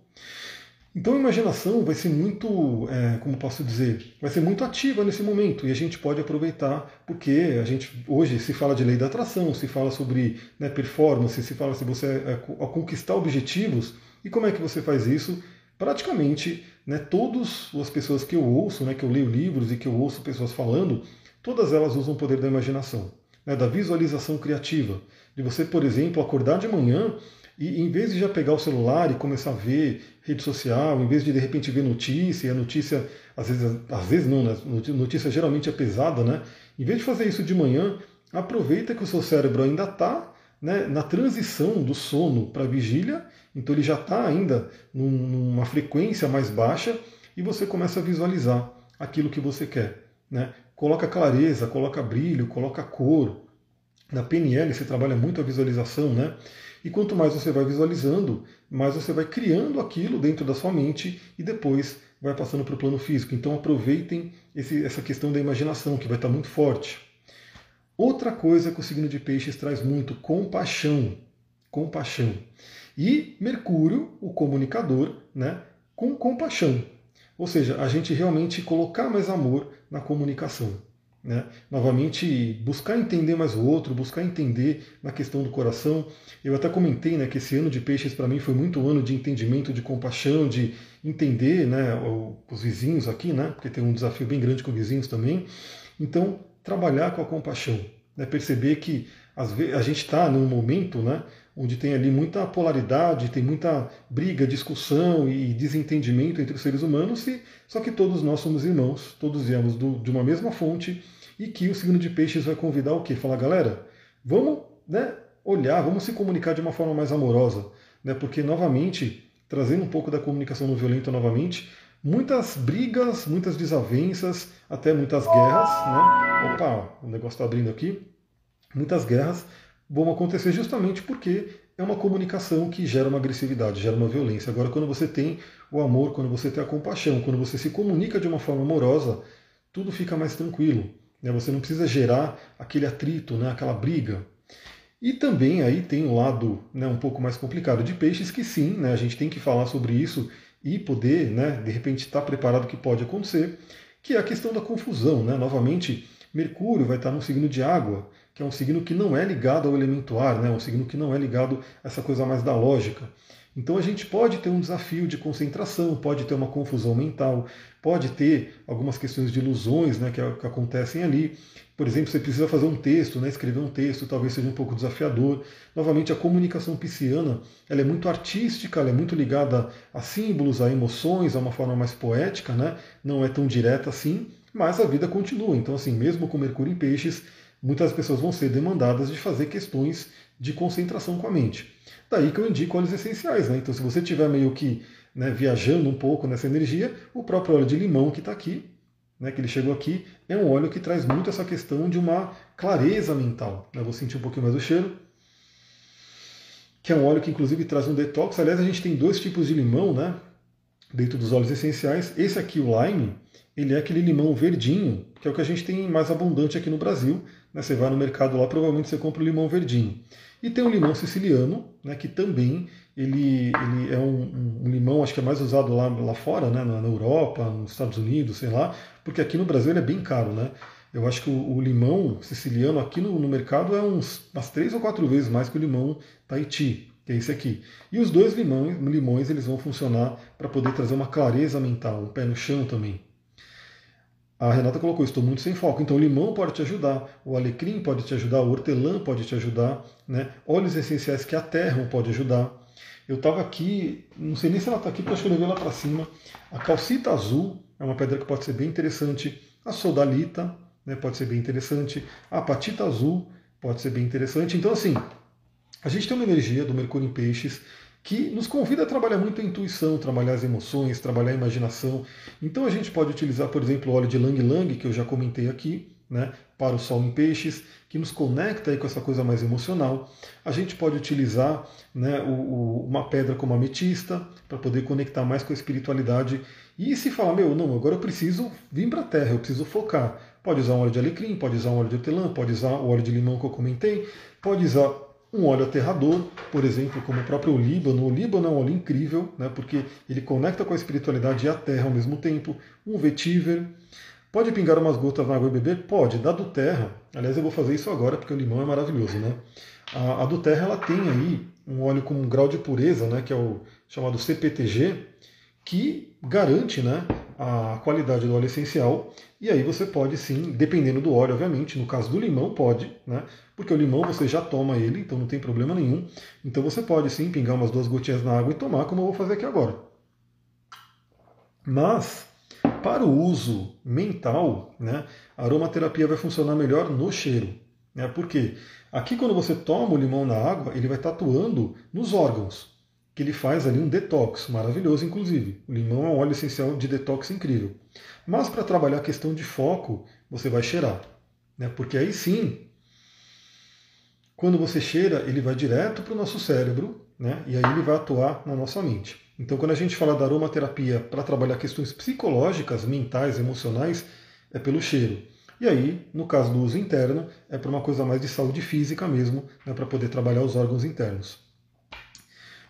Então a imaginação vai ser muito, é, como posso dizer, vai ser muito ativa nesse momento e a gente pode aproveitar porque a gente hoje se fala de lei da atração, se fala sobre né, performance, se fala se você é, a conquistar objetivos e como é que você faz isso? Praticamente, né, todas as pessoas que eu ouço, né, que eu leio livros e que eu ouço pessoas falando, todas elas usam o poder da imaginação, né, da visualização criativa, de você, por exemplo, acordar de manhã e em vez de já pegar o celular e começar a ver rede social, em vez de de repente ver notícia, e a notícia, às vezes, às vezes não, né? notícia geralmente é pesada, né? Em vez de fazer isso de manhã, aproveita que o seu cérebro ainda está né, na transição do sono para a vigília, então ele já está ainda numa frequência mais baixa e você começa a visualizar aquilo que você quer. Né? Coloca clareza, coloca brilho, coloca cor. Na PNL você trabalha muito a visualização, né? E quanto mais você vai visualizando, mais você vai criando aquilo dentro da sua mente e depois vai passando para o plano físico. Então aproveitem esse, essa questão da imaginação, que vai estar muito forte. Outra coisa que o signo de peixes traz muito, compaixão. Compaixão. E Mercúrio, o comunicador, né, com compaixão. Ou seja, a gente realmente colocar mais amor na comunicação. Né? Novamente, buscar entender mais o outro, buscar entender na questão do coração. Eu até comentei né, que esse ano de peixes para mim foi muito ano de entendimento, de compaixão, de entender né, os vizinhos aqui, né, porque tem um desafio bem grande com vizinhos também. Então, trabalhar com a compaixão, né, perceber que às vezes, a gente está num momento né, onde tem ali muita polaridade, tem muita briga, discussão e desentendimento entre os seres humanos, e, só que todos nós somos irmãos, todos viemos do, de uma mesma fonte e que o signo de peixes vai convidar o quê? Falar, galera, vamos né, olhar, vamos se comunicar de uma forma mais amorosa, né, porque novamente, trazendo um pouco da comunicação não violenta novamente, muitas brigas, muitas desavenças, até muitas guerras, né? Opa, o negócio está abrindo aqui. Muitas guerras vão acontecer justamente porque é uma comunicação que gera uma agressividade, gera uma violência. Agora, quando você tem o amor, quando você tem a compaixão, quando você se comunica de uma forma amorosa, tudo fica mais tranquilo. Né? Você não precisa gerar aquele atrito, né? aquela briga. E também aí tem um lado né, um pouco mais complicado de peixes, que sim, né, a gente tem que falar sobre isso e poder, né, de repente, estar preparado que pode acontecer, que é a questão da confusão. Né? Novamente, Mercúrio vai estar no signo de água, que é um signo que não é ligado ao elemento ar, né? um signo que não é ligado a essa coisa mais da lógica. Então a gente pode ter um desafio de concentração, pode ter uma confusão mental, pode ter algumas questões de ilusões né, que, que acontecem ali. Por exemplo, você precisa fazer um texto, né, escrever um texto, talvez seja um pouco desafiador. Novamente, a comunicação pisciana ela é muito artística, ela é muito ligada a símbolos, a emoções, a uma forma mais poética, né? não é tão direta assim, mas a vida continua. Então, assim, mesmo com Mercúrio em Peixes, muitas pessoas vão ser demandadas de fazer questões de concentração com a mente. Daí que eu indico óleos essenciais. Né? Então, se você estiver meio que né, viajando um pouco nessa energia, o próprio óleo de limão que está aqui, né, que ele chegou aqui, é um óleo que traz muito essa questão de uma clareza mental. Né? Vou sentir um pouquinho mais o cheiro. Que é um óleo que inclusive traz um detox. Aliás, a gente tem dois tipos de limão né, dentro dos óleos essenciais. Esse aqui, o lime, ele é aquele limão verdinho, que é o que a gente tem mais abundante aqui no Brasil. Né? Você vai no mercado lá, provavelmente você compra o limão verdinho. E tem o limão siciliano, né, que também ele, ele é um, um, limão, acho que é mais usado lá, lá fora, né, na, Europa, nos Estados Unidos, sei lá, porque aqui no Brasil ele é bem caro. Né? Eu acho que o, o limão siciliano aqui no, no, mercado é uns, umas três ou quatro vezes mais que o limão Tahiti, que é esse aqui. E os dois limões, limões eles vão funcionar para poder trazer uma clareza mental, um pé no chão também. A Renata colocou, estou muito sem foco. Então o limão pode te ajudar, o alecrim pode te ajudar, o hortelã pode te ajudar, né? óleos essenciais que aterram pode ajudar. Eu estava aqui, não sei nem se ela está aqui, porque acho que eu levei lá para cima. A calcita azul é uma pedra que pode ser bem interessante. A sodalita né, pode ser bem interessante. A apatita azul pode ser bem interessante. Então, assim, a gente tem uma energia do Mercúrio em Peixes que nos convida a trabalhar muito a intuição, trabalhar as emoções, trabalhar a imaginação. Então a gente pode utilizar, por exemplo, o óleo de Lang Lang, que eu já comentei aqui, né, para o Sol em Peixes, que nos conecta aí com essa coisa mais emocional. A gente pode utilizar né, o, o, uma pedra como ametista para poder conectar mais com a espiritualidade. E se falar, meu, não, agora eu preciso vir para a Terra, eu preciso focar. Pode usar um óleo de alecrim, pode usar um óleo de hortelã, pode usar o óleo de limão que eu comentei, pode usar um óleo aterrador, por exemplo, como o próprio Líbano. O Líbano é um óleo incrível, né, porque ele conecta com a espiritualidade e a terra ao mesmo tempo. Um vetiver. Pode pingar umas gotas na água e beber? Pode. Da do terra, aliás, eu vou fazer isso agora porque o limão é maravilhoso, né? A, a do terra ela tem aí um óleo com um grau de pureza, né, que é o chamado CPTG, que garante né, a qualidade do óleo essencial. E aí você pode sim, dependendo do óleo, obviamente, no caso do limão, pode, né? Porque o limão você já toma ele, então não tem problema nenhum. Então você pode sim pingar umas duas gotinhas na água e tomar, como eu vou fazer aqui agora. Mas, para o uso mental, né, a aromaterapia vai funcionar melhor no cheiro. Né? Por quê? Aqui, quando você toma o limão na água, ele vai estar atuando nos órgãos que ele faz ali um detox maravilhoso, inclusive. O limão é um óleo essencial de detox incrível. Mas para trabalhar a questão de foco, você vai cheirar. Né? Porque aí sim, quando você cheira, ele vai direto para o nosso cérebro né? e aí ele vai atuar na nossa mente. Então, quando a gente fala da aromaterapia para trabalhar questões psicológicas, mentais, emocionais, é pelo cheiro. E aí, no caso do uso interno, é para uma coisa mais de saúde física mesmo, né? para poder trabalhar os órgãos internos.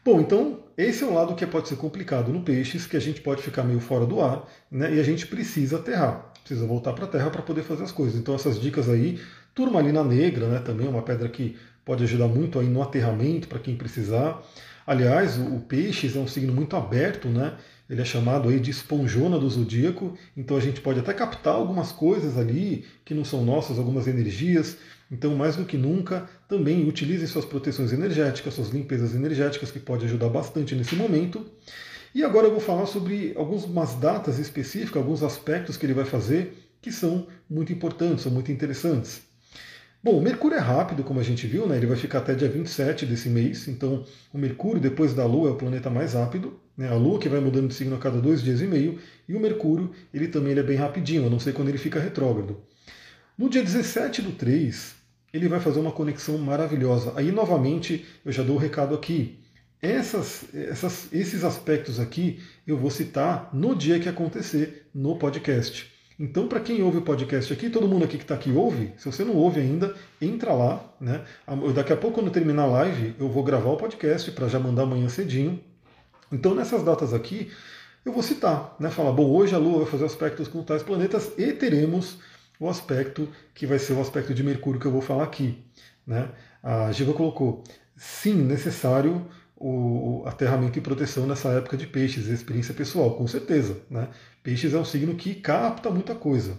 Bom, então esse é um lado que pode ser complicado no peixes, que a gente pode ficar meio fora do ar, né? E a gente precisa aterrar, precisa voltar para a terra para poder fazer as coisas. Então essas dicas aí, turmalina negra, né? Também é uma pedra que pode ajudar muito aí no aterramento para quem precisar. Aliás, o, peixes é um signo muito aberto, né? Ele é chamado aí de esponjona do zodíaco, então a gente pode até captar algumas coisas ali que não são nossas, algumas energias. Então, mais do que nunca, também utilize suas proteções energéticas, suas limpezas energéticas, que pode ajudar bastante nesse momento. E agora eu vou falar sobre algumas datas específicas, alguns aspectos que ele vai fazer que são muito importantes, são muito interessantes. Bom, o Mercúrio é rápido, como a gente viu, né? ele vai ficar até dia 27 desse mês, então o Mercúrio, depois da Lua, é o planeta mais rápido. Né? A Lua que vai mudando de signo a cada dois dias e meio, e o Mercúrio, ele também ele é bem rapidinho, a não ser quando ele fica retrógrado. No dia 17 do 3, ele vai fazer uma conexão maravilhosa. Aí, novamente, eu já dou o recado aqui. Essas, essas, esses aspectos aqui eu vou citar no dia que acontecer no podcast. Então, para quem ouve o podcast aqui, todo mundo aqui que está aqui ouve, se você não ouve ainda, entra lá. Né? Daqui a pouco, quando terminar a live, eu vou gravar o podcast para já mandar amanhã cedinho. Então, nessas datas aqui, eu vou citar, né? Falar, bom, hoje a Lua vai fazer aspectos com tais planetas e teremos o aspecto que vai ser o aspecto de Mercúrio que eu vou falar aqui. Né? A Giva colocou, sim, necessário o aterramento e proteção nessa época de peixes, experiência pessoal, com certeza. Né? Peixes é um signo que capta muita coisa.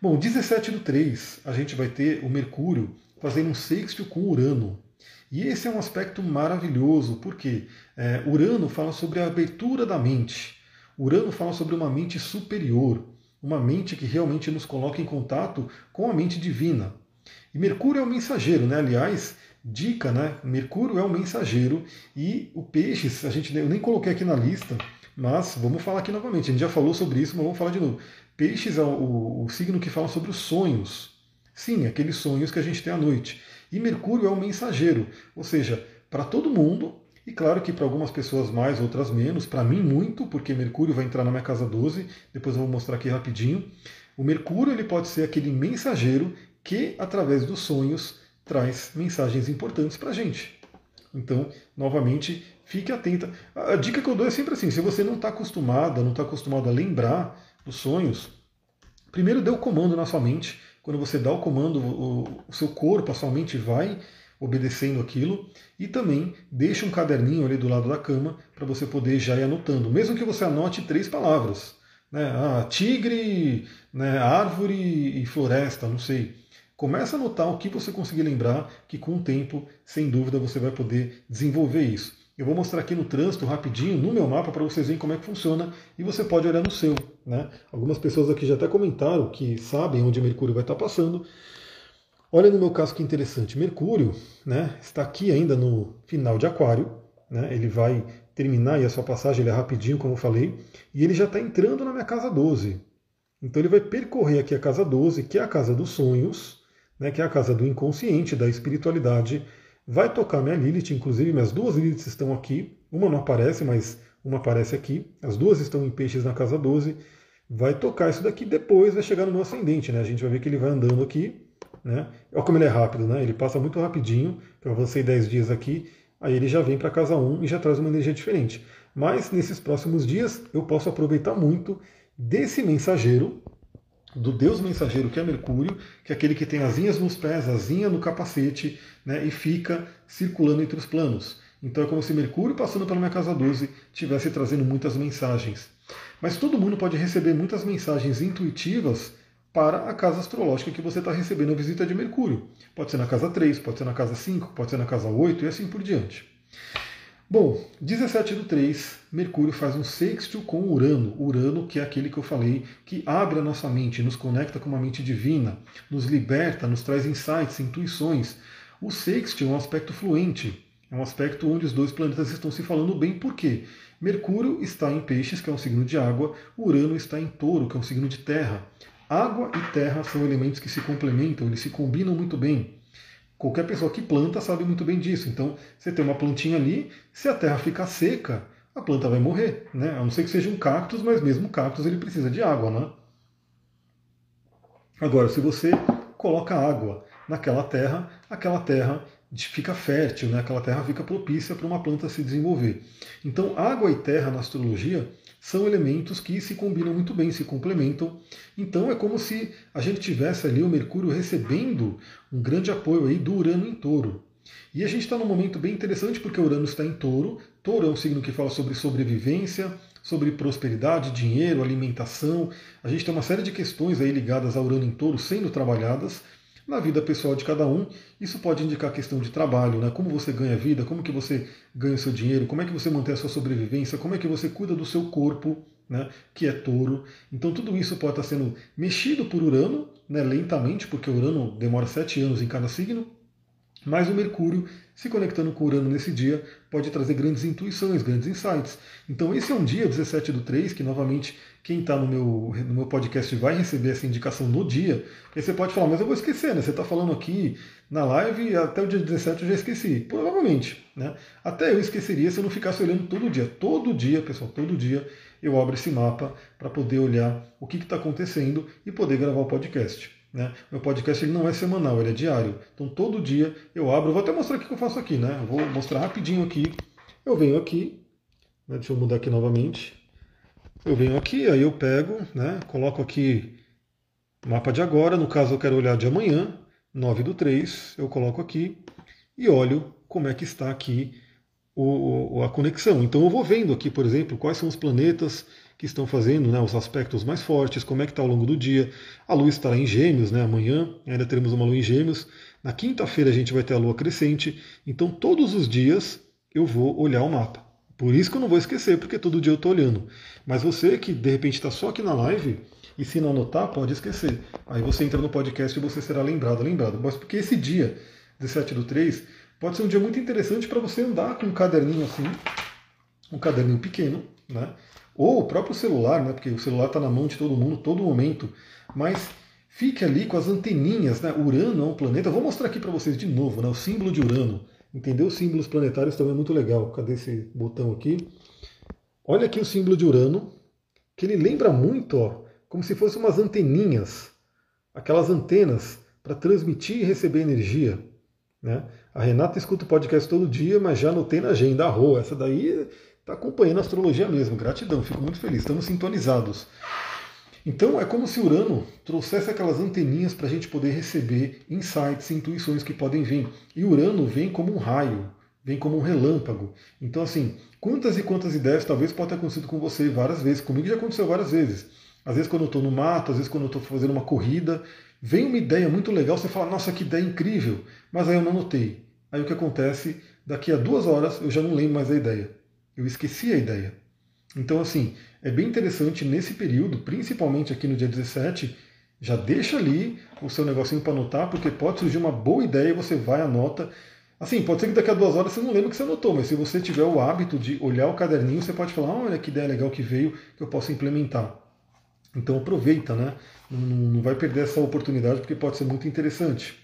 Bom, 17 do 3, a gente vai ter o Mercúrio fazendo um sexto com Urano. E esse é um aspecto maravilhoso, porque é, Urano fala sobre a abertura da mente. Urano fala sobre uma mente superior uma mente que realmente nos coloca em contato com a mente divina. E Mercúrio é o mensageiro, né? Aliás, dica, né? Mercúrio é o mensageiro e o peixes, a gente eu nem coloquei aqui na lista, mas vamos falar aqui novamente. A gente já falou sobre isso, mas vamos falar de novo. Peixes é o, o signo que fala sobre os sonhos. Sim, aqueles sonhos que a gente tem à noite. E Mercúrio é o mensageiro, ou seja, para todo mundo, e claro que para algumas pessoas mais, outras menos, para mim muito, porque Mercúrio vai entrar na minha casa 12, depois eu vou mostrar aqui rapidinho. O Mercúrio ele pode ser aquele mensageiro que, através dos sonhos, traz mensagens importantes para a gente. Então, novamente, fique atenta. A dica que eu dou é sempre assim: se você não está acostumada, não está acostumado a lembrar dos sonhos, primeiro dê o comando na sua mente. Quando você dá o comando, o, o seu corpo, a sua mente vai obedecendo aquilo e também deixe um caderninho ali do lado da cama para você poder já ir anotando, mesmo que você anote três palavras, né? Ah, tigre, né, árvore e floresta, não sei. Começa a anotar o que você conseguir lembrar, que com o tempo, sem dúvida, você vai poder desenvolver isso. Eu vou mostrar aqui no trânsito rapidinho, no meu mapa, para vocês verem como é que funciona e você pode olhar no seu. Né? Algumas pessoas aqui já até comentaram que sabem onde Mercúrio vai estar passando. Olha no meu caso que interessante. Mercúrio né, está aqui ainda no final de Aquário. Né, ele vai terminar e a sua passagem ele é rapidinho, como eu falei. E ele já está entrando na minha casa 12. Então ele vai percorrer aqui a casa 12, que é a casa dos sonhos, né, que é a casa do inconsciente, da espiritualidade. Vai tocar minha Lilith, inclusive minhas duas Liliths estão aqui. Uma não aparece, mas uma aparece aqui. As duas estão em peixes na casa 12. Vai tocar isso daqui, depois vai chegar no meu ascendente, né? A gente vai ver que ele vai andando aqui, né? Olha como ele é rápido, né? Ele passa muito rapidinho. Eu avancei 10 dias aqui, aí ele já vem para casa 1 e já traz uma energia diferente. Mas nesses próximos dias eu posso aproveitar muito desse mensageiro, do Deus mensageiro que é Mercúrio, que é aquele que tem asinhas nos pés, asinha no capacete, né, e fica circulando entre os planos. Então é como se Mercúrio, passando pela minha casa 12, tivesse trazendo muitas mensagens. Mas todo mundo pode receber muitas mensagens intuitivas para a casa astrológica que você está recebendo a visita de Mercúrio. Pode ser na casa 3, pode ser na casa 5, pode ser na casa 8 e assim por diante. Bom, 17 do 3, Mercúrio faz um sextil com Urano. Urano, que é aquele que eu falei, que abre a nossa mente, nos conecta com uma mente divina, nos liberta, nos traz insights, intuições. O sextil é um aspecto fluente, é um aspecto onde os dois planetas estão se falando bem, por quê? Mercúrio está em Peixes, que é um signo de água, Urano está em Touro, que é um signo de terra. Água e terra são elementos que se complementam, eles se combinam muito bem. Qualquer pessoa que planta sabe muito bem disso. Então, você tem uma plantinha ali, se a terra ficar seca, a planta vai morrer, né? A não ser que seja um cactus, mas mesmo cactus ele precisa de água, né? Agora, se você coloca água naquela terra, aquela terra fica fértil, né? aquela terra fica propícia para uma planta se desenvolver. Então, água e terra na astrologia são elementos que se combinam muito bem, se complementam. Então, é como se a gente tivesse ali o Mercúrio recebendo um grande apoio aí do Urano em touro. E a gente está num momento bem interessante porque o Urano está em touro. Touro é um signo que fala sobre sobrevivência, sobre prosperidade, dinheiro, alimentação. A gente tem uma série de questões aí ligadas ao Urano em touro sendo trabalhadas na vida pessoal de cada um. Isso pode indicar questão de trabalho, né? como você ganha vida, como que você ganha o seu dinheiro, como é que você mantém a sua sobrevivência, como é que você cuida do seu corpo, né? que é touro. Então tudo isso pode estar sendo mexido por Urano, né? lentamente, porque Urano demora sete anos em cada signo, mas o Mercúrio, se conectando com Urano nesse dia, pode trazer grandes intuições, grandes insights. Então esse é um dia, 17 do 3, que novamente quem está no meu, no meu podcast vai receber essa indicação no dia. E você pode falar, mas eu vou esquecer, né? Você está falando aqui na live até o dia 17 eu já esqueci. Provavelmente, né? Até eu esqueceria se eu não ficasse olhando todo dia. Todo dia, pessoal, todo dia eu abro esse mapa para poder olhar o que está acontecendo e poder gravar o podcast. Né? Meu podcast ele não é semanal, ele é diário. Então todo dia eu abro, vou até mostrar o que eu faço aqui, né? Eu vou mostrar rapidinho aqui. Eu venho aqui, né? deixa eu mudar aqui novamente. Eu venho aqui, aí eu pego, né? Coloco aqui mapa de agora, no caso eu quero olhar de amanhã, 9 do 3, eu coloco aqui e olho como é que está aqui o, a conexão. Então eu vou vendo aqui, por exemplo, quais são os planetas que estão fazendo né, os aspectos mais fortes, como é que está ao longo do dia. A lua estará em gêmeos, né, amanhã ainda teremos uma lua em gêmeos. Na quinta-feira a gente vai ter a lua crescente. Então todos os dias eu vou olhar o mapa. Por isso que eu não vou esquecer, porque todo dia eu estou olhando. Mas você que de repente está só aqui na live, e se não anotar, pode esquecer. Aí você entra no podcast e você será lembrado, lembrado. Mas porque esse dia, 17 do 3, pode ser um dia muito interessante para você andar com um caderninho assim, um caderninho pequeno, né? Ou o próprio celular, né? Porque o celular está na mão de todo mundo, todo momento. Mas fique ali com as anteninhas, né? Urano é um planeta. Vou mostrar aqui para vocês de novo, né? O símbolo de Urano. Entender os símbolos planetários também é muito legal. Cadê esse botão aqui? Olha aqui o símbolo de Urano, que ele lembra muito, ó, como se fossem umas anteninhas, aquelas antenas para transmitir e receber energia. Né? A Renata escuta o podcast todo dia, mas já anotei na agenda. Arro, essa daí está acompanhando a astrologia mesmo. Gratidão, fico muito feliz. Estamos sintonizados. Então é como se Urano trouxesse aquelas anteninhas para a gente poder receber insights, intuições que podem vir. E Urano vem como um raio, vem como um relâmpago. Então, assim, quantas e quantas ideias talvez pode ter acontecido com você várias vezes. Comigo já aconteceu várias vezes. Às vezes quando eu estou no mato, às vezes quando eu estou fazendo uma corrida, vem uma ideia muito legal, você fala, nossa, que ideia incrível, mas aí eu não notei. Aí o que acontece? Daqui a duas horas eu já não lembro mais a ideia. Eu esqueci a ideia. Então, assim, é bem interessante nesse período, principalmente aqui no dia 17, já deixa ali o seu negocinho para anotar, porque pode surgir uma boa ideia e você vai, anota. Assim, pode ser que daqui a duas horas você não lembre que você anotou, mas se você tiver o hábito de olhar o caderninho, você pode falar, olha que ideia legal que veio, que eu posso implementar. Então aproveita, né? Não, não vai perder essa oportunidade porque pode ser muito interessante.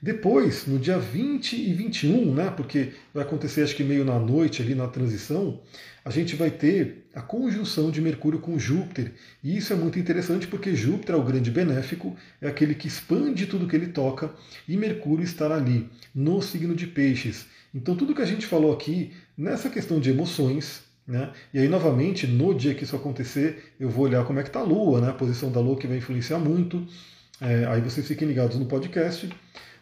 Depois, no dia 20 e 21, né, porque vai acontecer acho que meio na noite ali na transição, a gente vai ter a conjunção de Mercúrio com Júpiter. E isso é muito interessante porque Júpiter é o grande benéfico, é aquele que expande tudo que ele toca, e Mercúrio estará ali, no signo de Peixes. Então tudo que a gente falou aqui, nessa questão de emoções, né? E aí, novamente, no dia que isso acontecer, eu vou olhar como é que está a Lua, né? a posição da Lua que vai influenciar muito. É, aí vocês fiquem ligados no podcast.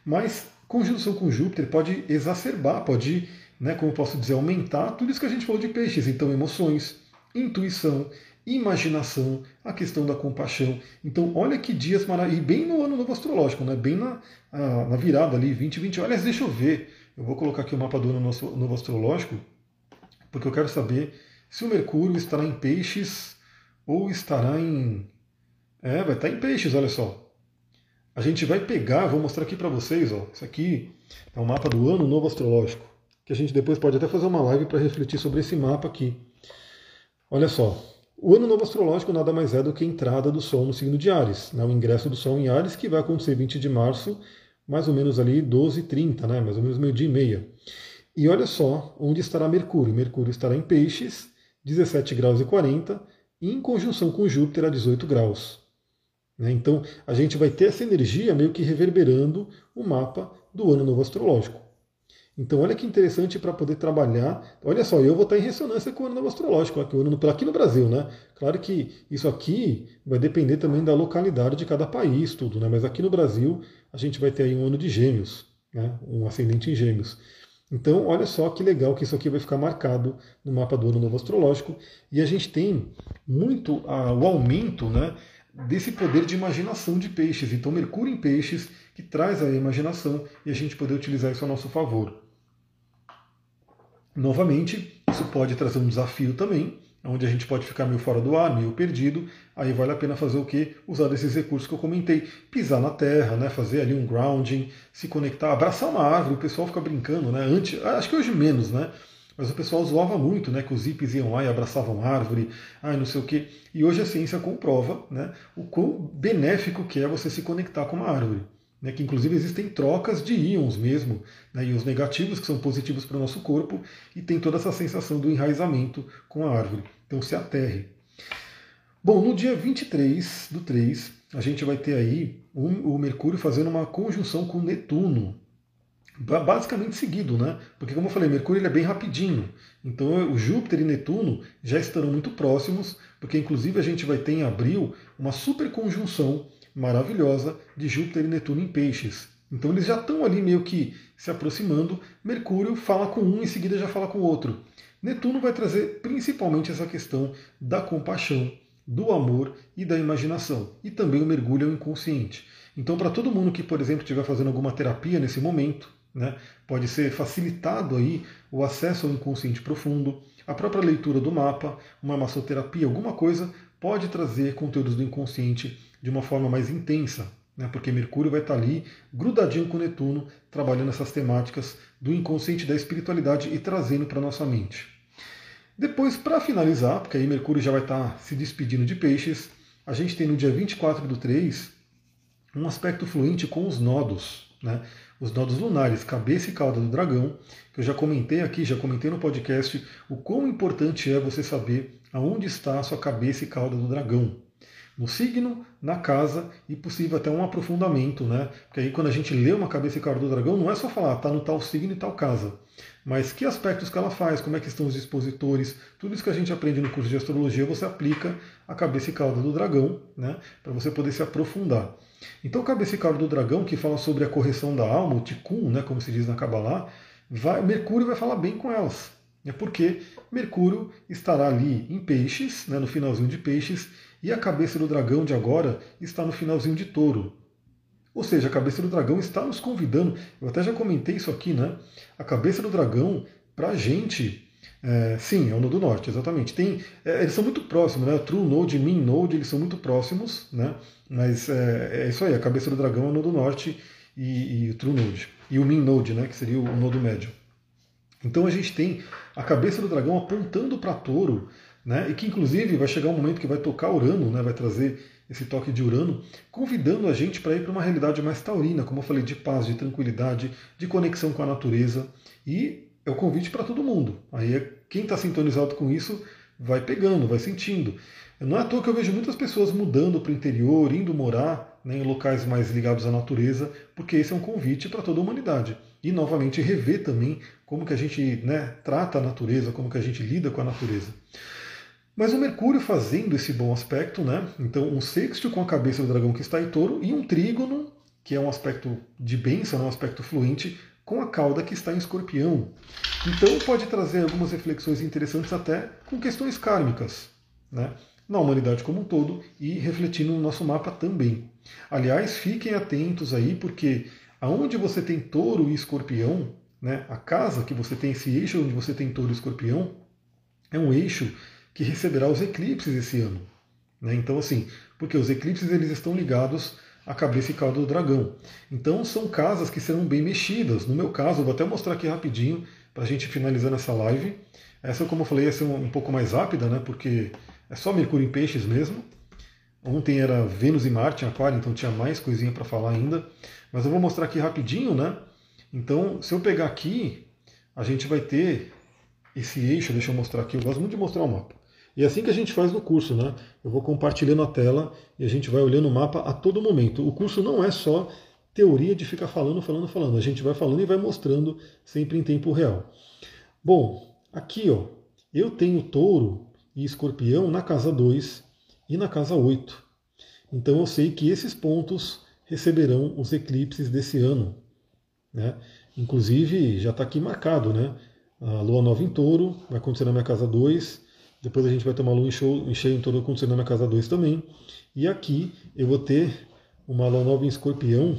Mas conjunção com Júpiter pode exacerbar, pode, né, como posso dizer, aumentar tudo isso que a gente falou de peixes. Então, emoções, intuição, imaginação, a questão da compaixão. Então, olha que dias maravilhosos. E bem no ano novo astrológico, né? bem na, na virada ali, 2020. Aliás, deixa eu ver. Eu vou colocar aqui o mapa do ano novo astrológico, porque eu quero saber se o Mercúrio estará em peixes ou estará em. É, vai estar em peixes, olha só. A gente vai pegar, vou mostrar aqui para vocês, ó, isso aqui é o mapa do ano novo astrológico, que a gente depois pode até fazer uma live para refletir sobre esse mapa aqui. Olha só, o ano novo astrológico nada mais é do que a entrada do Sol no signo de Ares, né, o ingresso do Sol em Ares, que vai acontecer 20 de março, mais ou menos ali 12h30, né, mais ou menos meio-dia e meia. E olha só onde estará Mercúrio. Mercúrio estará em Peixes, 17 graus e 40, e em conjunção com Júpiter a 18 graus. Né? Então, a gente vai ter essa energia meio que reverberando o mapa do ano novo astrológico. Então, olha que interessante para poder trabalhar. Olha só, eu vou estar em ressonância com o ano novo astrológico, aqui, aqui no Brasil, né? Claro que isso aqui vai depender também da localidade de cada país, tudo, né? Mas aqui no Brasil, a gente vai ter aí um ano de gêmeos, né? um ascendente em gêmeos. Então, olha só que legal que isso aqui vai ficar marcado no mapa do ano novo astrológico. E a gente tem muito ah, o aumento, né? Desse poder de imaginação de peixes. Então, Mercúrio em peixes, que traz a imaginação e a gente poder utilizar isso a nosso favor. Novamente, isso pode trazer um desafio também, onde a gente pode ficar meio fora do ar, meio perdido. Aí vale a pena fazer o quê? Usar esses recursos que eu comentei. Pisar na terra, né? fazer ali um grounding, se conectar, abraçar uma árvore. O pessoal fica brincando, né? Antes, acho que hoje menos, né? Mas o pessoal zoava muito, né? Que os hippies iam lá e abraçavam árvore, ai não sei o quê. E hoje a ciência comprova né, o quão benéfico que é você se conectar com uma árvore. Né, que inclusive existem trocas de íons mesmo, né, íons negativos que são positivos para o nosso corpo, e tem toda essa sensação do enraizamento com a árvore. Então se aterre. Bom, no dia 23 do 3, a gente vai ter aí o Mercúrio fazendo uma conjunção com Netuno, basicamente seguido, né? Porque como eu falei, Mercúrio ele é bem rapidinho. Então o Júpiter e Netuno já estarão muito próximos, porque inclusive a gente vai ter em abril uma super conjunção maravilhosa de Júpiter e Netuno em peixes. Então eles já estão ali meio que se aproximando. Mercúrio fala com um, em seguida já fala com o outro. Netuno vai trazer principalmente essa questão da compaixão, do amor e da imaginação. E também o mergulho ao inconsciente. Então, para todo mundo que, por exemplo, estiver fazendo alguma terapia nesse momento, né? Pode ser facilitado aí o acesso ao inconsciente profundo, a própria leitura do mapa, uma massoterapia, alguma coisa pode trazer conteúdos do inconsciente de uma forma mais intensa, né? porque Mercúrio vai estar ali grudadinho com Netuno, trabalhando essas temáticas do inconsciente, da espiritualidade e trazendo para nossa mente. Depois, para finalizar, porque aí Mercúrio já vai estar se despedindo de peixes, a gente tem no dia 24 do 3 um aspecto fluente com os nodos. Né? Os nodos lunares, cabeça e cauda do dragão, que eu já comentei aqui, já comentei no podcast, o quão importante é você saber aonde está a sua cabeça e cauda do dragão. No signo, na casa e possível até um aprofundamento, né? Porque aí quando a gente lê uma cabeça e cauda do dragão, não é só falar, está no tal signo e tal casa. Mas que aspectos que ela faz, como é que estão os dispositores, tudo isso que a gente aprende no curso de astrologia, você aplica a cabeça e cauda do dragão, né? Para você poder se aprofundar. Então, o cabeça cauda do dragão, que fala sobre a correção da alma, o tikkun, né, como se diz na Kabbalah, vai, Mercúrio vai falar bem com elas. É porque Mercúrio estará ali em peixes, né, no finalzinho de peixes, e a cabeça do dragão de agora está no finalzinho de touro. Ou seja, a cabeça do dragão está nos convidando, eu até já comentei isso aqui, né? A cabeça do dragão, para a gente, é, sim, é o Nodo Norte, exatamente. Tem, é, eles são muito próximos, né? True Node e Min Node, eles são muito próximos, né? Mas é, é isso aí, a cabeça do dragão é o Nodo Norte e, e, o True Node. E o Min Node, né? Que seria o Nodo Médio. Então a gente tem a cabeça do dragão apontando para touro, né? E que inclusive vai chegar um momento que vai tocar Urano, né? Vai trazer esse toque de Urano, convidando a gente para ir para uma realidade mais taurina, como eu falei, de paz, de tranquilidade, de conexão com a natureza. E é o convite para todo mundo. Aí é, quem está sintonizado com isso vai pegando, vai sentindo. Não é à toa que eu vejo muitas pessoas mudando para o interior, indo morar né, em locais mais ligados à natureza, porque esse é um convite para toda a humanidade. E novamente rever também como que a gente né, trata a natureza, como que a gente lida com a natureza. Mas o Mercúrio fazendo esse bom aspecto, né? Então um sexto com a cabeça do dragão que está em touro e um trígono, que é um aspecto de bênção, um aspecto fluente, com a cauda que está em escorpião. Então pode trazer algumas reflexões interessantes até com questões kármicas, né? na humanidade como um todo e refletindo no nosso mapa também. Aliás, fiquem atentos aí, porque aonde você tem touro e escorpião, né, a casa que você tem, esse eixo onde você tem touro e escorpião, é um eixo que receberá os eclipses esse ano. Né? Então, assim, porque os eclipses eles estão ligados à cabeça e cauda do dragão. Então, são casas que serão bem mexidas. No meu caso, vou até mostrar aqui rapidinho, para a gente finalizar essa live. Essa, como eu falei, ia ser um, um pouco mais rápida, né? porque é só Mercúrio em peixes mesmo. Ontem era Vênus e Marte em Aquário, então tinha mais coisinha para falar ainda. Mas eu vou mostrar aqui rapidinho, né? Então, se eu pegar aqui, a gente vai ter esse eixo, deixa eu mostrar aqui, eu gosto muito de mostrar o mapa. E é assim que a gente faz no curso, né? Eu vou compartilhando a tela e a gente vai olhando o mapa a todo momento. O curso não é só teoria de ficar falando, falando, falando. A gente vai falando e vai mostrando sempre em tempo real. Bom, aqui ó, eu tenho touro e escorpião na casa 2 e na casa 8. Então eu sei que esses pontos receberão os eclipses desse ano. Né? Inclusive já está aqui marcado, né? A lua nova em touro vai acontecer na minha casa 2 depois a gente vai ter uma lua em cheio em todo acontecendo na casa 2 também. E aqui eu vou ter uma lua nova em escorpião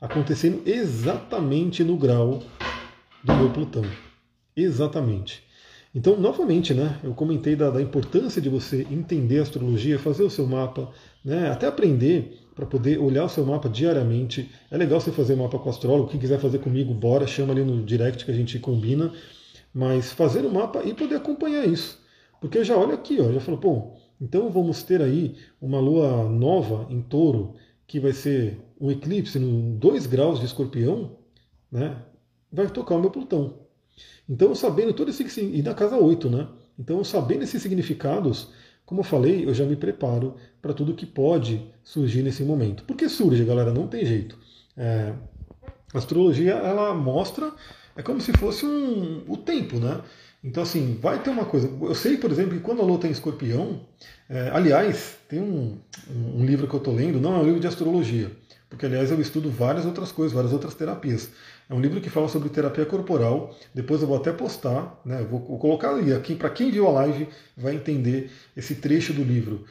acontecendo exatamente no grau do meu Plutão. Exatamente. Então, novamente, né, eu comentei da, da importância de você entender a astrologia, fazer o seu mapa, né, até aprender para poder olhar o seu mapa diariamente. É legal você fazer mapa com astrólogo. Quem quiser fazer comigo, bora, chama ali no direct que a gente combina. Mas fazer o mapa e poder acompanhar isso. Porque já olha aqui, ó, já falou, pô, então vamos ter aí uma lua nova em touro, que vai ser um eclipse no 2 graus de escorpião, né? Vai tocar o meu Plutão. Então, sabendo todo esse. E na casa 8, né? Então, sabendo esses significados, como eu falei, eu já me preparo para tudo que pode surgir nesse momento. Porque surge, galera, não tem jeito. É, a astrologia, ela mostra, é como se fosse um, o tempo, né? Então, assim, vai ter uma coisa. Eu sei, por exemplo, que quando a Lua tem escorpião, é, aliás, tem um, um, livro que eu estou lendo, não é um livro de astrologia, porque, aliás, eu estudo várias outras coisas, várias outras terapias. É um livro que fala sobre terapia corporal. Depois eu vou até postar, né? Vou, vou colocar ali aqui para quem viu a live vai entender esse trecho do livro.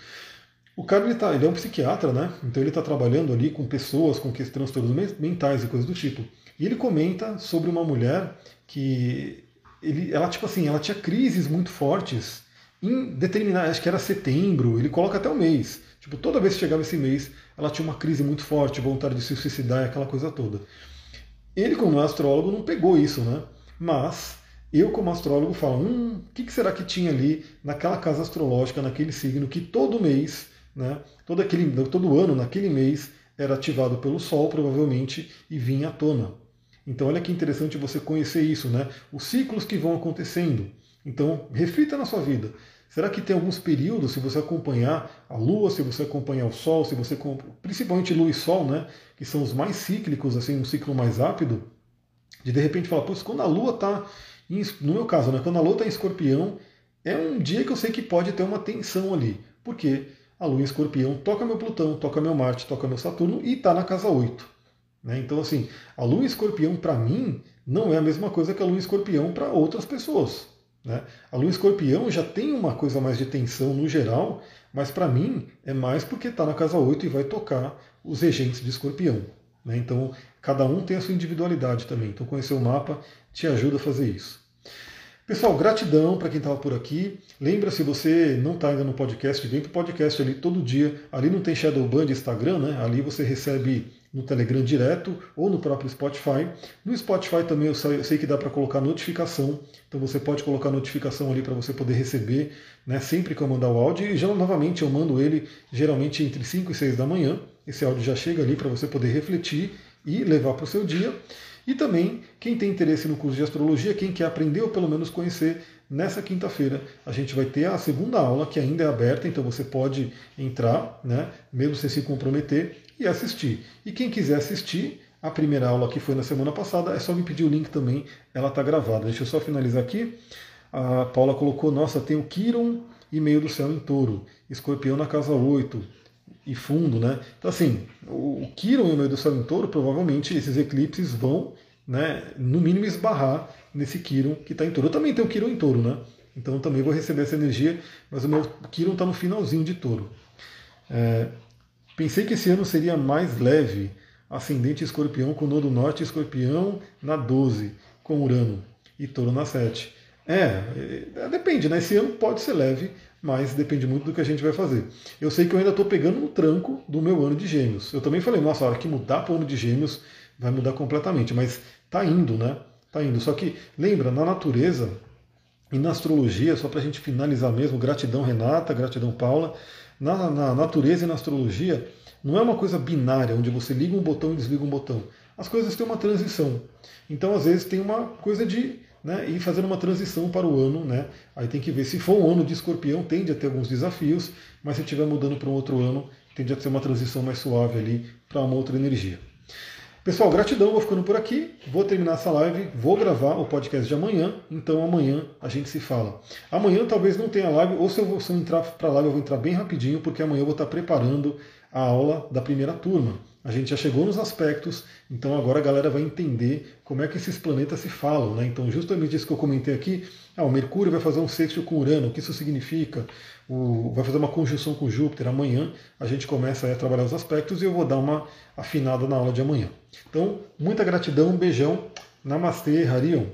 O cara ele, tá, ele é um psiquiatra, né? Então ele está trabalhando ali com pessoas com transtornos mentais e coisas do tipo. E ele comenta sobre uma mulher que ele, ela tipo assim, ela tinha crises muito fortes em determinar, acho que era setembro, ele coloca até o mês. Tipo, toda vez que chegava esse mês, ela tinha uma crise muito forte, vontade de se suicidar, aquela coisa toda. Ele, como astrólogo, não pegou isso, né? Mas eu, como astrólogo, falo: hum, o que, que será que tinha ali naquela casa astrológica, naquele signo, que todo mês, né, todo, aquele, todo ano, naquele mês, era ativado pelo Sol, provavelmente, e vinha à tona. Então olha que interessante você conhecer isso, né? Os ciclos que vão acontecendo. Então reflita na sua vida. Será que tem alguns períodos, se você acompanhar a Lua, se você acompanhar o Sol, se você principalmente Lua e Sol, né, que são os mais cíclicos, assim, um ciclo mais rápido, de de repente falar, pois quando a Lua está, no meu caso, né, quando a Lua está em Escorpião, é um dia que eu sei que pode ter uma tensão ali, porque a Lua em Escorpião toca meu Plutão, toca meu Marte, toca meu Saturno e está na casa 8. Né? Então, assim, a lua em escorpião para mim não é a mesma coisa que a lua em escorpião para outras pessoas. Né? A lua em escorpião já tem uma coisa mais de tensão no geral, mas para mim é mais porque está na casa 8 e vai tocar os regentes de escorpião. Né? Então, cada um tem a sua individualidade também. Então, conhecer o mapa te ajuda a fazer isso. Pessoal, gratidão para quem estava por aqui. Lembra, se você não está ainda no podcast, vem para o podcast ali todo dia. Ali não tem Shadow Band Instagram, né? Ali você recebe no Telegram direto ou no próprio Spotify. No Spotify também eu sei que dá para colocar notificação, então você pode colocar notificação ali para você poder receber né, sempre que eu mandar o áudio. E já novamente eu mando ele geralmente entre 5 e 6 da manhã. Esse áudio já chega ali para você poder refletir e levar para o seu dia. E também, quem tem interesse no curso de astrologia, quem quer aprender ou pelo menos conhecer, nessa quinta-feira a gente vai ter a segunda aula, que ainda é aberta, então você pode entrar, né, mesmo sem se comprometer, e assistir. E quem quiser assistir, a primeira aula que foi na semana passada, é só me pedir o link também, ela está gravada. Deixa eu só finalizar aqui. A Paula colocou, nossa, tem o Kiron e meio do céu em touro, escorpião na casa 8, e fundo, né? Então, assim, o Quiron e o meio do céu em touro, provavelmente esses eclipses vão, né, no mínimo, esbarrar nesse Quiron que está em touro. Eu também tenho Quiron em touro, né? Então também vou receber essa energia, mas o meu Quiron está no finalzinho de touro. É, pensei que esse ano seria mais leve, ascendente escorpião com nodo norte escorpião na 12, com Urano, e touro na 7. É, é, depende, né? Esse ano pode ser leve, mas depende muito do que a gente vai fazer. Eu sei que eu ainda estou pegando no tranco do meu ano de gêmeos. Eu também falei, nossa, a hora que mudar para o ano de gêmeos vai mudar completamente, mas tá indo, né? Tá indo. Só que, lembra, na natureza e na astrologia, só para a gente finalizar mesmo, gratidão Renata, gratidão Paula, na, na natureza e na astrologia, não é uma coisa binária, onde você liga um botão e desliga um botão. As coisas têm uma transição. Então, às vezes, tem uma coisa de né, e fazendo uma transição para o ano. Né, aí tem que ver se for um ano de escorpião, tende a ter alguns desafios, mas se estiver mudando para um outro ano, tende a ter uma transição mais suave ali para uma outra energia. Pessoal, gratidão, vou ficando por aqui. Vou terminar essa live, vou gravar o podcast de amanhã, então amanhã a gente se fala. Amanhã talvez não tenha live, ou se eu, vou, se eu entrar para a live, eu vou entrar bem rapidinho, porque amanhã eu vou estar preparando a aula da primeira turma. A gente já chegou nos aspectos, então agora a galera vai entender como é que esses planetas se falam. Né? Então, justamente isso que eu comentei aqui, ah, o Mercúrio vai fazer um sexto com Urano, o que isso significa? O, vai fazer uma conjunção com Júpiter. Amanhã a gente começa a trabalhar os aspectos e eu vou dar uma afinada na aula de amanhã. Então, muita gratidão, um beijão, Namastê, Harion.